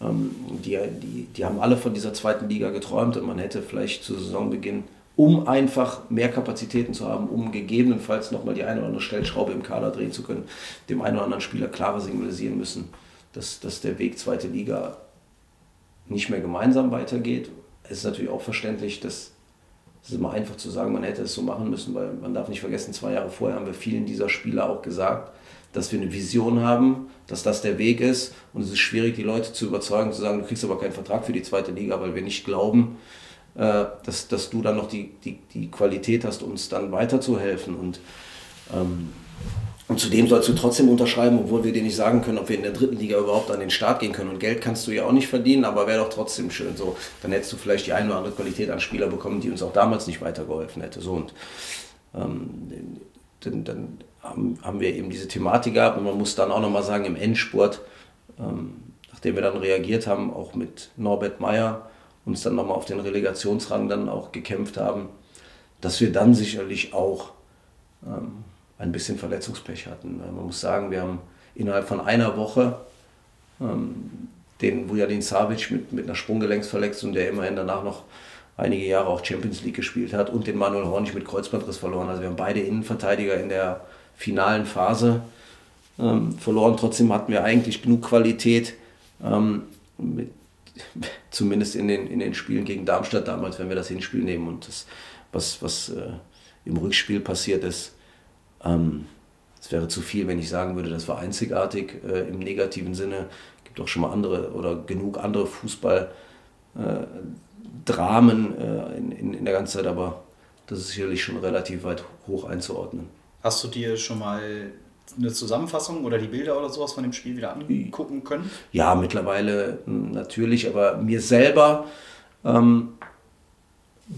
S1: Ähm, die, die, die haben alle von dieser zweiten Liga geträumt und man hätte vielleicht zu Saisonbeginn um einfach mehr Kapazitäten zu haben, um gegebenenfalls nochmal die eine oder andere Stellschraube im Kader drehen zu können, dem einen oder anderen Spieler klarer signalisieren müssen, dass, dass der Weg zweite Liga nicht mehr gemeinsam weitergeht. Es ist natürlich auch verständlich, dass es ist immer einfach zu sagen, man hätte es so machen müssen, weil man darf nicht vergessen, zwei Jahre vorher haben wir vielen dieser Spieler auch gesagt, dass wir eine Vision haben, dass das der Weg ist. Und es ist schwierig, die Leute zu überzeugen, zu sagen, du kriegst aber keinen Vertrag für die zweite Liga, weil wir nicht glauben, äh, dass, dass du dann noch die, die, die Qualität hast, uns dann weiterzuhelfen. Und, ähm, und zudem sollst du trotzdem unterschreiben, obwohl wir dir nicht sagen können, ob wir in der dritten Liga überhaupt an den Start gehen können. Und Geld kannst du ja auch nicht verdienen, aber wäre doch trotzdem schön so. Dann hättest du vielleicht die eine oder andere Qualität an Spieler bekommen, die uns auch damals nicht weitergeholfen hätte. So und ähm, dann, dann haben, haben wir eben diese Thematik gehabt und man muss dann auch nochmal sagen, im Endspurt, ähm, nachdem wir dann reagiert haben, auch mit Norbert Meyer, uns dann nochmal auf den Relegationsrang dann auch gekämpft haben, dass wir dann sicherlich auch ähm, ein bisschen Verletzungspech hatten. Man muss sagen, wir haben innerhalb von einer Woche ähm, den Vujadin Savic mit, mit einer Sprunggelenksverletzung, der immerhin danach noch einige Jahre auch Champions League gespielt hat, und den Manuel Hornig mit Kreuzbandriss verloren. Also wir haben beide Innenverteidiger in der finalen Phase ähm, verloren. Trotzdem hatten wir eigentlich genug Qualität, ähm, mit, zumindest in den, in den Spielen gegen Darmstadt damals, wenn wir das Hinspiel nehmen und das, was, was äh, im Rückspiel passiert ist, ähm, es wäre zu viel, wenn ich sagen würde, das war einzigartig äh, im negativen Sinne. Es gibt auch schon mal andere oder genug andere Fußballdramen äh, in, in, in der ganzen Zeit, aber das ist sicherlich schon relativ weit hoch einzuordnen.
S4: Hast du dir schon mal eine Zusammenfassung oder die Bilder oder sowas von dem Spiel wieder angucken können?
S1: Ja, mittlerweile hm, natürlich, aber mir selber ähm,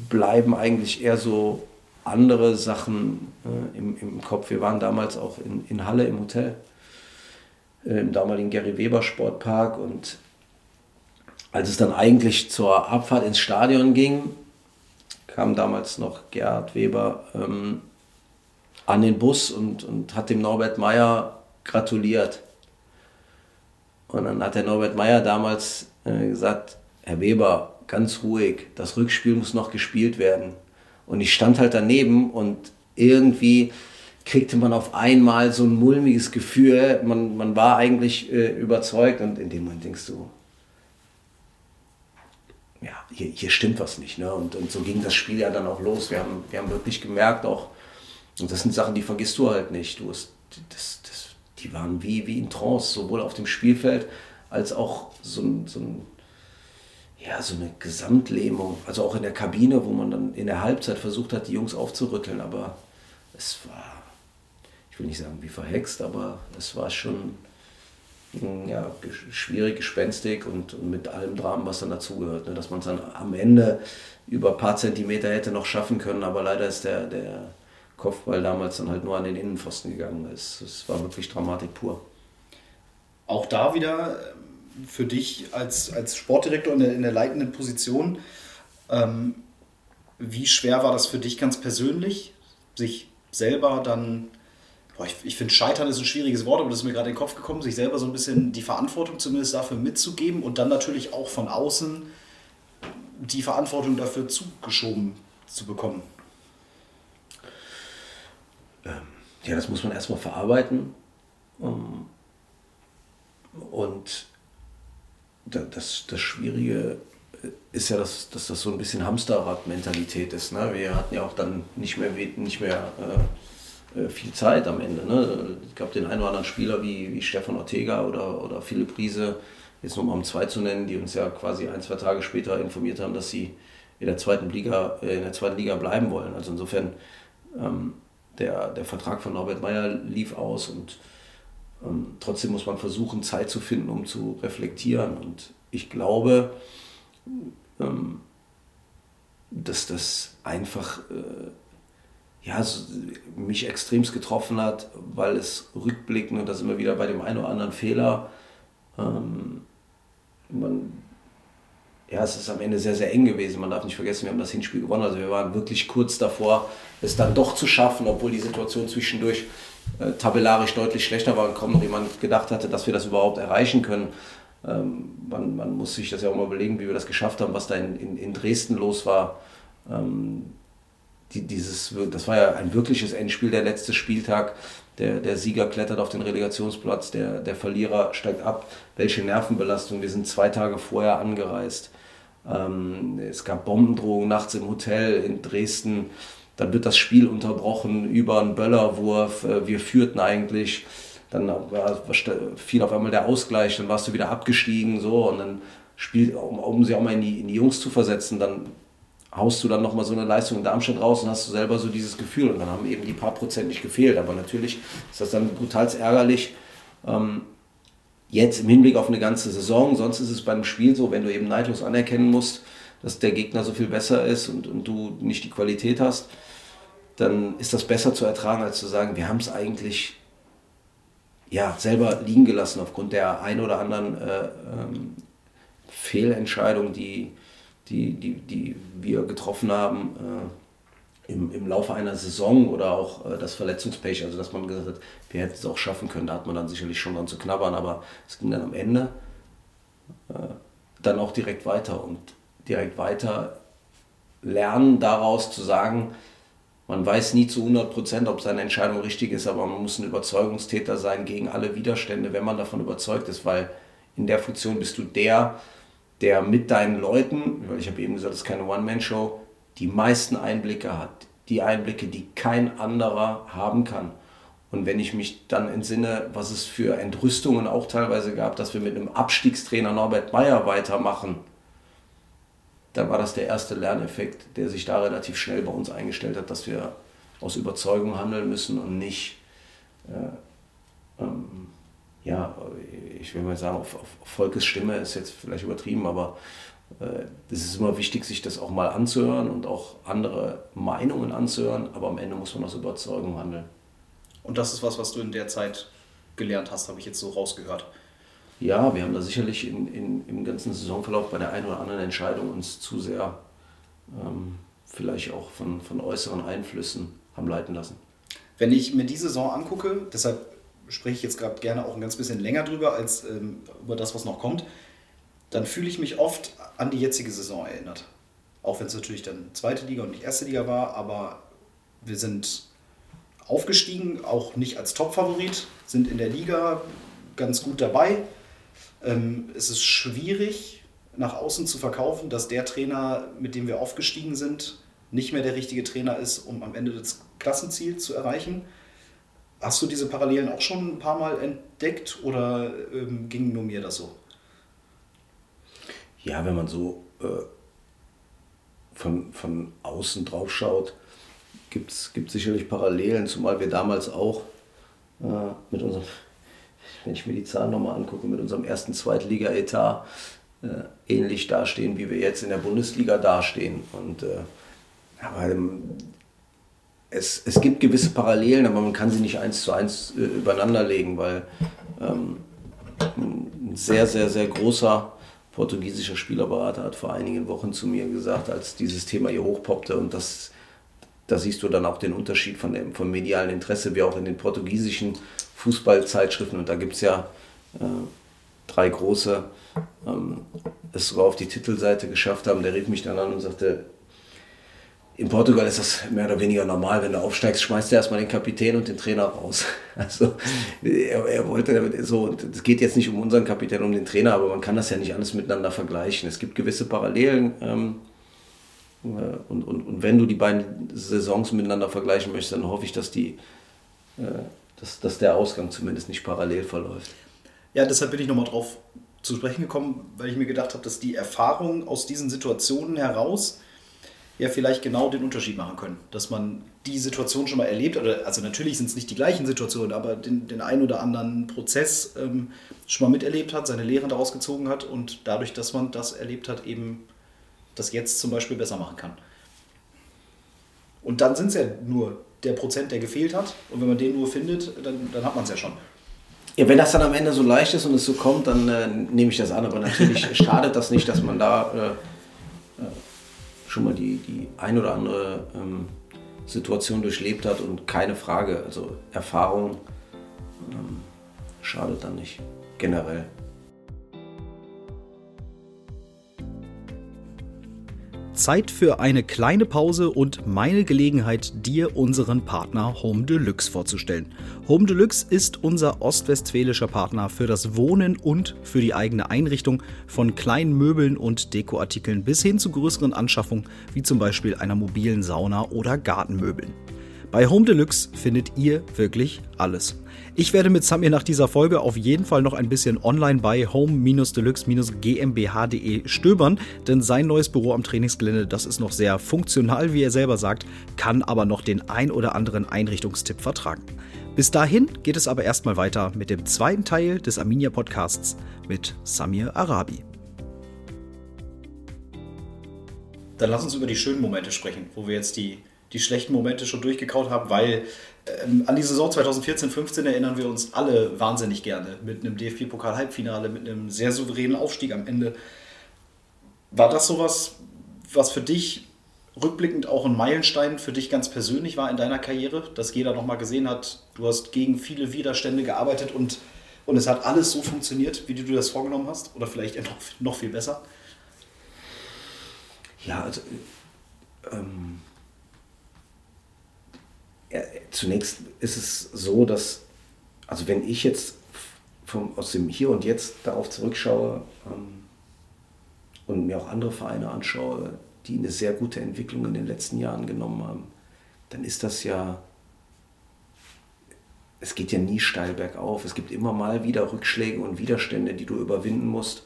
S1: bleiben eigentlich eher so andere Sachen äh, im, im Kopf. Wir waren damals auch in, in Halle im Hotel, äh, im damaligen Gary Weber Sportpark und als es dann eigentlich zur Abfahrt ins Stadion ging, kam damals noch Gerhard Weber ähm, an den Bus und, und hat dem Norbert Meyer gratuliert. Und dann hat der Norbert Meyer damals äh, gesagt, Herr Weber, ganz ruhig, das Rückspiel muss noch gespielt werden. Und ich stand halt daneben und irgendwie kriegte man auf einmal so ein mulmiges Gefühl. Man, man war eigentlich äh, überzeugt und in dem Moment denkst du, ja, hier, hier stimmt was nicht. Ne? Und, und so ging das Spiel ja dann auch los. Wir haben, wir haben wirklich gemerkt, auch, und das sind Sachen, die vergisst du halt nicht. Du hast, das, das, die waren wie, wie in Trance, sowohl auf dem Spielfeld als auch so so ja, so eine Gesamtlähmung. Also auch in der Kabine, wo man dann in der Halbzeit versucht hat, die Jungs aufzurütteln. Aber es war, ich will nicht sagen wie verhext, aber es war schon ja, schwierig, gespenstig und, und mit allem Dramen, was dann dazugehört. Ne? Dass man es dann am Ende über ein paar Zentimeter hätte noch schaffen können, aber leider ist der, der Kopfball damals dann halt nur an den Innenpfosten gegangen. Es, es war wirklich Dramatik pur.
S4: Auch da wieder ähm, für dich als, als Sportdirektor in der, in der leitenden Position, ähm, wie schwer war das für dich ganz persönlich, sich selber dann boah, ich, ich finde Scheitern ist ein schwieriges Wort, aber das ist mir gerade in den Kopf gekommen, sich selber so ein bisschen die Verantwortung zumindest dafür mitzugeben und dann natürlich auch von außen die Verantwortung dafür zugeschoben zu bekommen.
S1: Ähm, ja, das muss man erstmal verarbeiten. Ähm, und das, das Schwierige ist ja, dass, dass das so ein bisschen Hamsterrad-Mentalität ist. Ne? Wir hatten ja auch dann nicht mehr, nicht mehr äh, äh, viel Zeit am Ende. Ne? Ich glaube, den einen oder anderen Spieler wie, wie Stefan Ortega oder, oder Philipp Riese, jetzt nur mal um zwei zu nennen, die uns ja quasi ein, zwei Tage später informiert haben, dass sie in der zweiten Liga, äh, in der zweiten Liga bleiben wollen. Also insofern, ähm, der, der Vertrag von Norbert Meyer lief aus und ähm, trotzdem muss man versuchen, Zeit zu finden, um zu reflektieren. Und ich glaube, ähm, dass das einfach äh, ja, mich extremst getroffen hat, weil es rückblickend, und da sind wir wieder bei dem einen oder anderen Fehler, ähm, man, ja, es ist am Ende sehr, sehr eng gewesen. Man darf nicht vergessen, wir haben das Hinspiel gewonnen. Also wir waren wirklich kurz davor, es dann doch zu schaffen, obwohl die Situation zwischendurch äh, tabellarisch deutlich schlechter war und kaum noch jemand gedacht hatte, dass wir das überhaupt erreichen können. Ähm, man, man, muss sich das ja auch mal überlegen, wie wir das geschafft haben, was da in, in, in Dresden los war. Ähm, die, dieses, das war ja ein wirkliches Endspiel, der letzte Spieltag. Der, der Sieger klettert auf den Relegationsplatz, der, der Verlierer steigt ab. Welche Nervenbelastung. Wir sind zwei Tage vorher angereist. Ähm, es gab Bombendrohungen nachts im Hotel in Dresden. Dann wird das Spiel unterbrochen über einen Böllerwurf. Äh, wir führten eigentlich. Dann fiel auf einmal der Ausgleich. Dann warst du wieder abgestiegen. So, und dann spielt, um, um sie auch mal in die, in die Jungs zu versetzen, dann haust du dann nochmal so eine Leistung in Darmstadt raus und hast du selber so dieses Gefühl. Und dann haben eben die paar Prozent nicht gefehlt. Aber natürlich ist das dann brutal ärgerlich. Ähm, jetzt im Hinblick auf eine ganze Saison, sonst ist es beim Spiel so, wenn du eben neidlos anerkennen musst, dass der Gegner so viel besser ist und, und du nicht die Qualität hast, dann ist das besser zu ertragen, als zu sagen, wir haben es eigentlich ja, selber liegen gelassen aufgrund der ein oder anderen äh, ähm, Fehlentscheidung, die, die, die, die wir getroffen haben äh, im, im Laufe einer Saison oder auch äh, das Verletzungspech, also dass man gesagt hat, wir hätten es auch schaffen können, da hat man dann sicherlich schon dran zu knabbern, aber es ging dann am Ende äh, dann auch direkt weiter und direkt weiter lernen daraus zu sagen, man weiß nie zu 100 Prozent, ob seine Entscheidung richtig ist, aber man muss ein Überzeugungstäter sein gegen alle Widerstände, wenn man davon überzeugt ist, weil in der Funktion bist du der, der mit deinen Leuten, weil ich habe eben gesagt, es ist keine One-Man-Show, die meisten Einblicke hat. Die Einblicke, die kein anderer haben kann. Und wenn ich mich dann entsinne, was es für Entrüstungen auch teilweise gab, dass wir mit einem Abstiegstrainer Norbert Meyer weitermachen, dann war das der erste Lerneffekt, der sich da relativ schnell bei uns eingestellt hat, dass wir aus Überzeugung handeln müssen und nicht äh, ähm, ja, ich will mal sagen, auf, auf Volkes Stimme ist jetzt vielleicht übertrieben, aber äh, es ist immer wichtig, sich das auch mal anzuhören und auch andere Meinungen anzuhören, aber am Ende muss man aus Überzeugung handeln.
S4: Und das ist was, was du in der Zeit gelernt hast, habe ich jetzt so rausgehört.
S1: Ja, wir haben da sicherlich in, in, im ganzen Saisonverlauf bei der einen oder anderen Entscheidung uns zu sehr ähm, vielleicht auch von, von äußeren Einflüssen haben leiten lassen.
S4: Wenn ich mir die Saison angucke, deshalb spreche ich jetzt gerade gerne auch ein ganz bisschen länger drüber als ähm, über das, was noch kommt, dann fühle ich mich oft an die jetzige Saison erinnert. Auch wenn es natürlich dann zweite Liga und nicht erste Liga war, aber wir sind aufgestiegen, auch nicht als Top-Favorit, sind in der Liga ganz gut dabei. Ähm, es ist schwierig, nach außen zu verkaufen, dass der Trainer, mit dem wir aufgestiegen sind, nicht mehr der richtige Trainer ist, um am Ende das Klassenziel zu erreichen. Hast du diese Parallelen auch schon ein paar Mal entdeckt oder ähm, ging nur mir das so?
S1: Ja, wenn man so äh, von, von außen drauf schaut, gibt es sicherlich Parallelen, zumal wir damals auch äh, mit unserem, wenn ich mir die Zahlen nochmal angucke, mit unserem ersten Zweitliga-Etat äh, ähnlich dastehen, wie wir jetzt in der Bundesliga dastehen. Und, äh, aber ähm, es, es gibt gewisse Parallelen, aber man kann sie nicht eins zu eins äh, übereinander legen, weil ähm, ein sehr, sehr, sehr großer portugiesischer Spielerberater hat vor einigen Wochen zu mir gesagt, als dieses Thema hier hochpoppte und das da siehst du dann auch den Unterschied von dem, vom medialen Interesse, wie auch in den portugiesischen Fußballzeitschriften. Und da gibt es ja äh, drei große, ähm, es sogar auf die Titelseite geschafft haben. Der rief mich dann an und sagte, in Portugal ist das mehr oder weniger normal, wenn du aufsteigst, schmeißt du erstmal den Kapitän und den Trainer raus. Also er, er wollte damit so, es geht jetzt nicht um unseren Kapitän, um den Trainer, aber man kann das ja nicht alles miteinander vergleichen. Es gibt gewisse Parallelen. Ähm, äh, und, und, und wenn du die beiden Saisons miteinander vergleichen möchtest, dann hoffe ich, dass, die, äh, dass, dass der Ausgang zumindest nicht parallel verläuft.
S4: Ja, deshalb bin ich nochmal drauf zu sprechen gekommen, weil ich mir gedacht habe, dass die Erfahrungen aus diesen Situationen heraus ja vielleicht genau den Unterschied machen können. Dass man die Situation schon mal erlebt, oder also natürlich sind es nicht die gleichen Situationen, aber den, den einen oder anderen Prozess ähm, schon mal miterlebt hat, seine Lehren daraus gezogen hat und dadurch, dass man das erlebt hat, eben das jetzt zum Beispiel besser machen kann. Und dann sind es ja nur der Prozent, der gefehlt hat. Und wenn man den nur findet, dann, dann hat man es ja schon.
S1: Ja, wenn das dann am Ende so leicht ist und es so kommt, dann äh, nehme ich das an. Aber natürlich schadet das nicht, dass man da äh, schon mal die, die ein oder andere ähm, Situation durchlebt hat und keine Frage. Also Erfahrung ähm, schadet dann nicht generell.
S4: Zeit für eine kleine Pause und meine Gelegenheit, dir unseren Partner Home Deluxe vorzustellen. Home Deluxe ist unser ostwestfälischer Partner für das Wohnen und für die eigene Einrichtung von kleinen Möbeln und Dekoartikeln bis hin zu größeren Anschaffungen wie zum Beispiel einer mobilen Sauna oder Gartenmöbeln. Bei Home Deluxe findet ihr wirklich alles. Ich werde mit Samir nach dieser Folge auf jeden Fall noch ein bisschen online bei home-deluxe-gmbh.de stöbern, denn sein neues Büro am Trainingsgelände, das ist noch sehr funktional, wie er selber sagt, kann aber noch den ein oder anderen Einrichtungstipp vertragen. Bis dahin geht es aber erstmal weiter mit dem zweiten Teil des Arminia Podcasts mit Samir Arabi. Dann lass uns über die schönen Momente sprechen, wo wir jetzt die die schlechten Momente schon durchgekaut haben, weil ähm, an die Saison 2014-15 erinnern wir uns alle wahnsinnig gerne. Mit einem DFB-Pokal-Halbfinale, mit einem sehr souveränen Aufstieg am Ende. War das sowas, was für dich rückblickend auch ein Meilenstein für dich ganz persönlich war in deiner Karriere, dass jeder nochmal gesehen hat, du hast gegen viele Widerstände gearbeitet und, und es hat alles so funktioniert, wie du dir das vorgenommen hast? Oder vielleicht noch, noch viel besser?
S1: Ja, also ähm, zunächst ist es so, dass, also wenn ich jetzt vom, aus dem Hier und Jetzt darauf zurückschaue ähm, und mir auch andere Vereine anschaue, die eine sehr gute Entwicklung in den letzten Jahren genommen haben, dann ist das ja, es geht ja nie steil bergauf. Es gibt immer mal wieder Rückschläge und Widerstände, die du überwinden musst.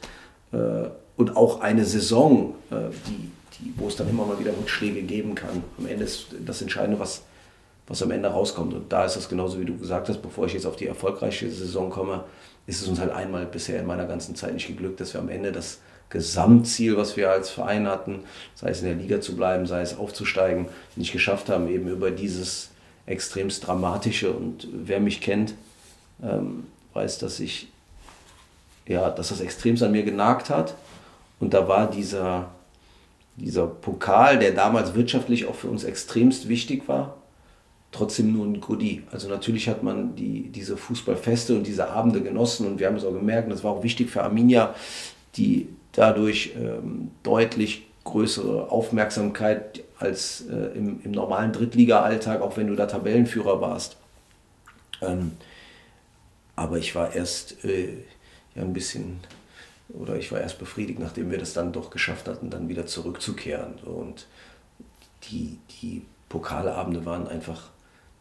S1: Äh, und auch eine Saison, äh, die, die, wo es dann immer mal wieder Rückschläge geben kann. Am Ende ist das Entscheidende, was was am Ende rauskommt. Und da ist es genauso, wie du gesagt hast, bevor ich jetzt auf die erfolgreiche Saison komme, ist es uns halt einmal bisher in meiner ganzen Zeit nicht geglückt, dass wir am Ende das Gesamtziel, was wir als Verein hatten, sei es in der Liga zu bleiben, sei es aufzusteigen, nicht geschafft haben, eben über dieses extremst dramatische. Und wer mich kennt, ähm, weiß, dass ich, ja, dass das extremst an mir genagt hat. Und da war dieser, dieser Pokal, der damals wirtschaftlich auch für uns extremst wichtig war, trotzdem nur ein Goodie. Also natürlich hat man die, diese Fußballfeste und diese Abende genossen und wir haben es auch gemerkt, das war auch wichtig für Arminia, die dadurch ähm, deutlich größere Aufmerksamkeit als äh, im, im, normalen Drittliga-Alltag, auch wenn du da Tabellenführer warst. Ähm, aber ich war erst äh, ja, ein bisschen, oder ich war erst befriedigt, nachdem wir das dann doch geschafft hatten, dann wieder zurückzukehren. Und die, die Pokalabende waren einfach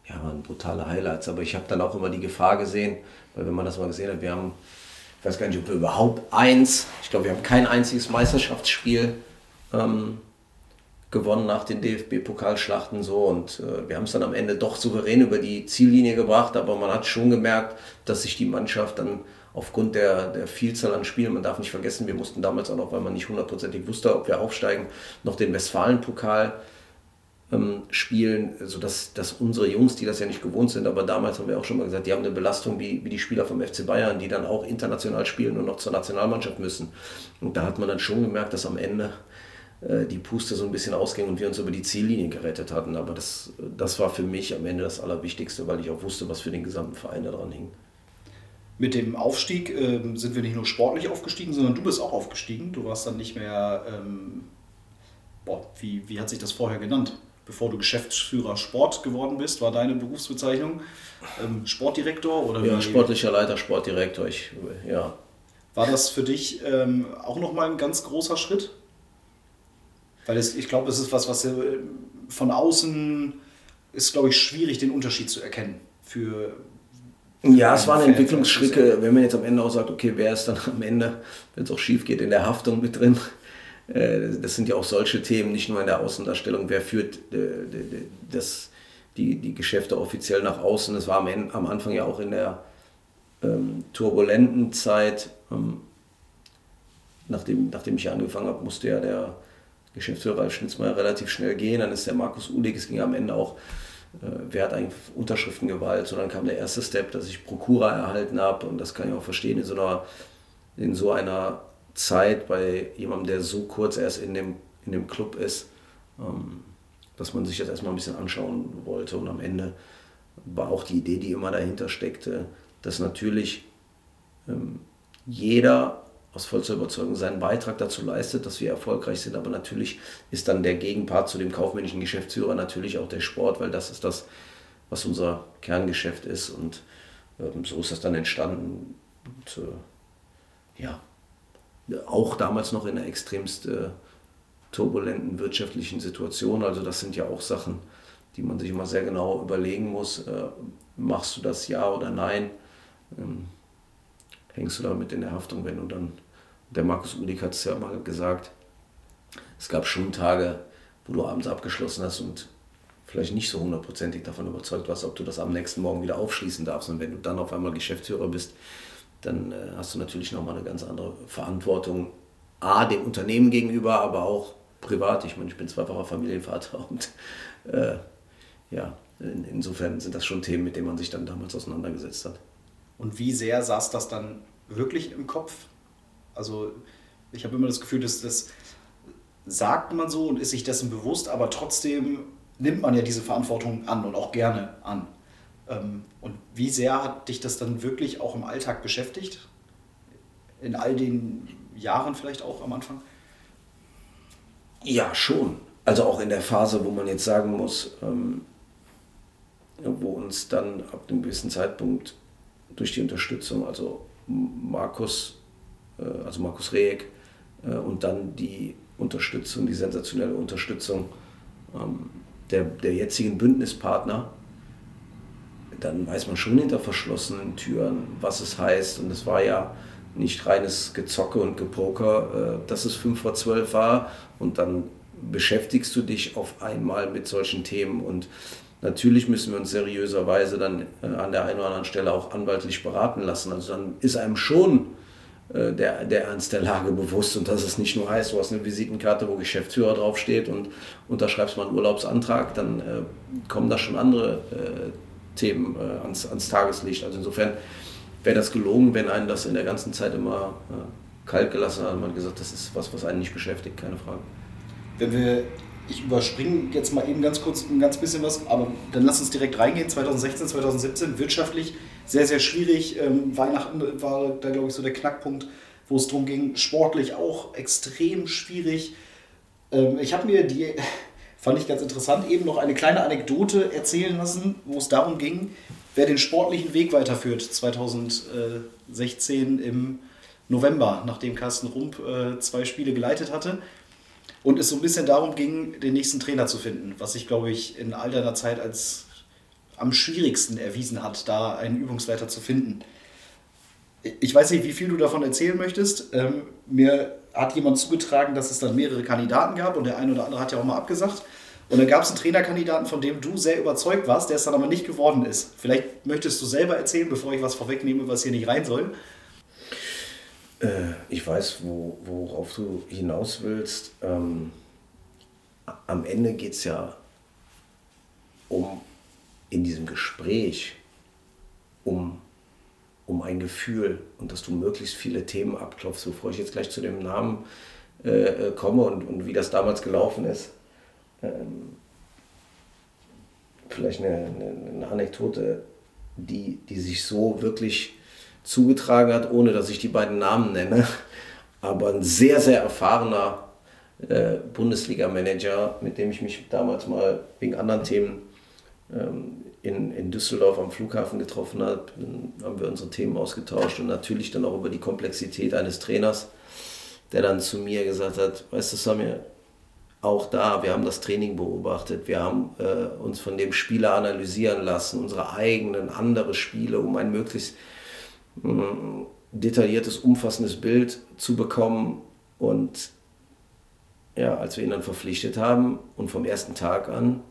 S1: ja, waren brutale Highlights. Aber ich habe dann auch immer die Gefahr gesehen, weil wenn man das mal gesehen hat, wir haben ich weiß gar nicht, ob wir überhaupt eins, ich glaube, wir haben kein einziges Meisterschaftsspiel ähm, gewonnen nach den DFB-Pokalschlachten so und äh, wir haben es dann am Ende doch souverän über die Ziellinie gebracht, aber man hat schon gemerkt, dass sich die Mannschaft dann aufgrund der, der Vielzahl an Spielen, man darf nicht vergessen, wir mussten damals auch noch, weil man nicht hundertprozentig wusste, ob wir aufsteigen, noch den Westfalen-Pokal ähm, spielen, sodass dass unsere Jungs, die das ja nicht gewohnt sind, aber damals haben wir auch schon mal gesagt, die haben eine Belastung wie, wie die Spieler vom FC Bayern, die dann auch international spielen und noch zur Nationalmannschaft müssen. Und da hat man dann schon gemerkt, dass am Ende äh, die Puste so ein bisschen ausging und wir uns über die Ziellinie gerettet hatten. Aber das, das war für mich am Ende das Allerwichtigste, weil ich auch wusste, was für den gesamten Verein daran hing.
S4: Mit dem Aufstieg äh, sind wir nicht nur sportlich aufgestiegen, sondern du bist auch aufgestiegen. Du warst dann nicht mehr, ähm, boah, wie, wie hat sich das vorher genannt? Bevor du Geschäftsführer Sport geworden bist, war deine Berufsbezeichnung ähm, Sportdirektor oder
S1: Ja, sportlicher Leiter, Sportdirektor. Ich, ja.
S4: War das für dich ähm, auch nochmal ein ganz großer Schritt? Weil es, ich glaube, es ist was, was äh, von außen ist, glaube ich, schwierig, den Unterschied zu erkennen. Für
S1: ja, es waren Entwicklungsschritte, wenn man jetzt am Ende auch sagt, okay, wer ist dann am Ende, wenn es auch schief geht, in der Haftung mit drin? Äh, das sind ja auch solche Themen, nicht nur in der Außendarstellung, wer führt äh, das, die, die Geschäfte offiziell nach außen. Das war am, Anfang ja auch in der ähm, turbulenten Zeit, ähm, nachdem, nachdem ich angefangen habe, musste ja der Geschäftsführer Ralf Schnitzmeier relativ schnell gehen. Dann ist der Markus Ulig, es ging am Ende auch, äh, wer hat eigentlich Unterschriftengewalt? So dann kam der erste Step, dass ich Prokura erhalten habe und das kann ich auch verstehen in so einer, in so einer Zeit bei jemandem, der so kurz erst in dem, in dem Club ist, ähm, dass man sich das erstmal ein bisschen anschauen wollte. Und am Ende war auch die Idee, die immer dahinter steckte, dass natürlich ähm, jeder aus vollster Überzeugung seinen Beitrag dazu leistet, dass wir erfolgreich sind. Aber natürlich ist dann der Gegenpart zu dem kaufmännischen Geschäftsführer natürlich auch der Sport, weil das ist das, was unser Kerngeschäft ist. Und ähm, so ist das dann entstanden. Und, äh, ja, auch damals noch in einer extremst äh, turbulenten wirtschaftlichen Situation. Also das sind ja auch Sachen, die man sich immer sehr genau überlegen muss. Äh, machst du das ja oder nein? Ähm, hängst du damit in der Haftung, wenn du dann, der Markus Ulik hat es ja mal gesagt, es gab schon Tage, wo du abends abgeschlossen hast und vielleicht nicht so hundertprozentig davon überzeugt warst, ob du das am nächsten Morgen wieder aufschließen darfst. Und wenn du dann auf einmal Geschäftsführer bist, dann äh, hast du natürlich nochmal eine ganz andere Verantwortung. A, dem Unternehmen gegenüber, aber auch privat. Ich meine, ich bin zweifacher Familienvater und äh, ja, in, insofern sind das schon Themen, mit denen man sich dann damals auseinandergesetzt hat.
S4: Und wie sehr saß das dann wirklich im Kopf? Also ich habe immer das Gefühl, dass das sagt man so und ist sich dessen bewusst, aber trotzdem nimmt man ja diese Verantwortung an und auch gerne an. Ähm, und wie sehr hat dich das dann wirklich auch im Alltag beschäftigt? In all den Jahren vielleicht auch am Anfang?
S1: Ja, schon. Also auch in der Phase, wo man jetzt sagen muss, ähm, wo uns dann ab einem gewissen Zeitpunkt durch die Unterstützung, also Markus, äh, also Markus Rehek äh, und dann die Unterstützung, die sensationelle Unterstützung ähm, der, der jetzigen Bündnispartner, dann weiß man schon hinter verschlossenen Türen, was es heißt. Und es war ja nicht reines Gezocke und Gepoker, äh, dass es 5 vor 12 war und dann beschäftigst du dich auf einmal mit solchen Themen und Natürlich müssen wir uns seriöserweise dann äh, an der einen oder anderen Stelle auch anwaltlich beraten lassen. Also dann ist einem schon äh, der, der Ernst der Lage bewusst und dass es nicht nur heißt, du hast eine Visitenkarte, wo Geschäftsführer draufsteht und unterschreibst mal einen Urlaubsantrag, dann kommen da schon andere äh, Themen äh, ans, ans Tageslicht. Also insofern wäre das gelogen, wenn einen das in der ganzen Zeit immer äh, kalt gelassen hat und man gesagt, das ist was, was einen nicht beschäftigt, keine Frage.
S4: Wenn wir ich überspringe jetzt mal eben ganz kurz ein ganz bisschen was, aber dann lass uns direkt reingehen. 2016, 2017 wirtschaftlich sehr, sehr schwierig. Ähm, Weihnachten war da, glaube ich, so der Knackpunkt, wo es darum ging. Sportlich auch extrem schwierig. Ähm, ich habe mir die, fand ich ganz interessant, eben noch eine kleine Anekdote erzählen lassen, wo es darum ging, wer den sportlichen Weg weiterführt. 2016 im November, nachdem Carsten Rump äh, zwei Spiele geleitet hatte und es so ein bisschen darum ging, den nächsten Trainer zu finden, was sich, glaube ich, in all deiner Zeit als am schwierigsten erwiesen hat, da einen Übungsleiter zu finden. Ich weiß nicht, wie viel du davon erzählen möchtest. Ähm, mir hat jemand zugetragen, dass es dann mehrere Kandidaten gab und der eine oder andere hat ja auch mal abgesagt. Und dann gab es einen Trainerkandidaten, von dem du sehr überzeugt warst, der es dann aber nicht geworden ist. Vielleicht möchtest du selber erzählen, bevor ich was vorwegnehme, was hier nicht rein soll.
S1: Äh, ich weiß, wo, worauf du hinaus willst. Ähm, am Ende geht es ja um in diesem Gespräch um, um ein Gefühl und dass du möglichst viele Themen abklopfst, bevor ich jetzt gleich zu dem Namen äh, äh komme und, und wie das damals gelaufen ist. Ähm, vielleicht eine, eine, eine Anekdote, die, die sich so wirklich zugetragen hat, ohne dass ich die beiden Namen nenne. Aber ein sehr, sehr erfahrener äh, Bundesliga-Manager, mit dem ich mich damals mal wegen anderen Themen ähm, in, in Düsseldorf am Flughafen getroffen. Dann haben wir unsere Themen ausgetauscht und natürlich dann auch über die Komplexität eines Trainers, der dann zu mir gesagt hat, weißt du Samir, auch da, wir haben das Training beobachtet, wir haben äh, uns von dem Spieler analysieren lassen, unsere eigenen andere Spiele, um ein möglichst detailliertes, umfassendes Bild zu bekommen. Und ja, als wir ihn dann verpflichtet haben und vom ersten Tag an,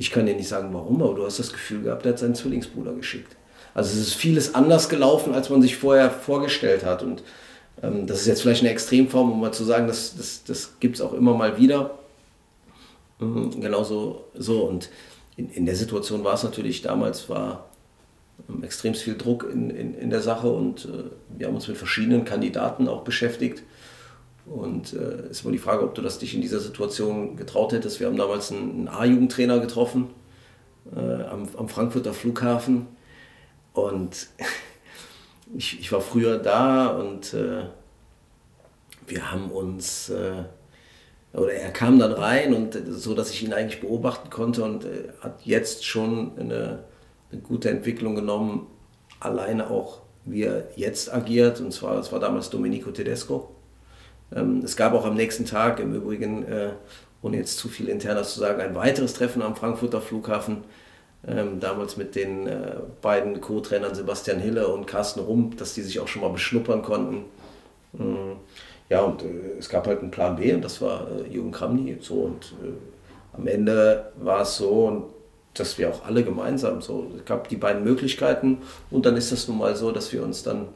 S1: ich kann dir nicht sagen warum, aber du hast das Gefühl gehabt, er hat seinen Zwillingsbruder geschickt. Also es ist vieles anders gelaufen, als man sich vorher vorgestellt hat. Und ähm, das ist jetzt vielleicht eine Extremform, um mal zu sagen, das, das, das gibt es auch immer mal wieder. Mhm, genauso so. Und in, in der Situation war es natürlich damals, war ähm, extrem viel Druck in, in, in der Sache und äh, wir haben uns mit verschiedenen Kandidaten auch beschäftigt. Und es äh, ist immer die Frage, ob du das dich in dieser Situation getraut hättest. Wir haben damals einen, A-Jugendtrainer getroffen äh, am, am, Frankfurter Flughafen. Und ich, ich war früher da und äh, wir haben uns, äh, oder er kam dann rein und so, dass ich ihn eigentlich beobachten konnte und äh, hat jetzt schon eine eine gute Entwicklung genommen, alleine auch wie er jetzt agiert. Und zwar, das war damals Domenico Tedesco. Ähm, es gab auch am nächsten Tag im Übrigen, äh, ohne jetzt zu viel internes zu sagen, ein weiteres Treffen am Frankfurter Flughafen. Ähm, damals mit den äh, beiden Co-Trainern Sebastian Hille und Carsten Rump, dass die sich auch schon mal beschnuppern konnten. Ähm, ja, und äh, es gab halt einen Plan B und das war Jürgen Kramny. So, und am Ende war es so, dass wir auch alle gemeinsam so, es gab die beiden Möglichkeiten und dann ist es nun mal so, dass wir uns dann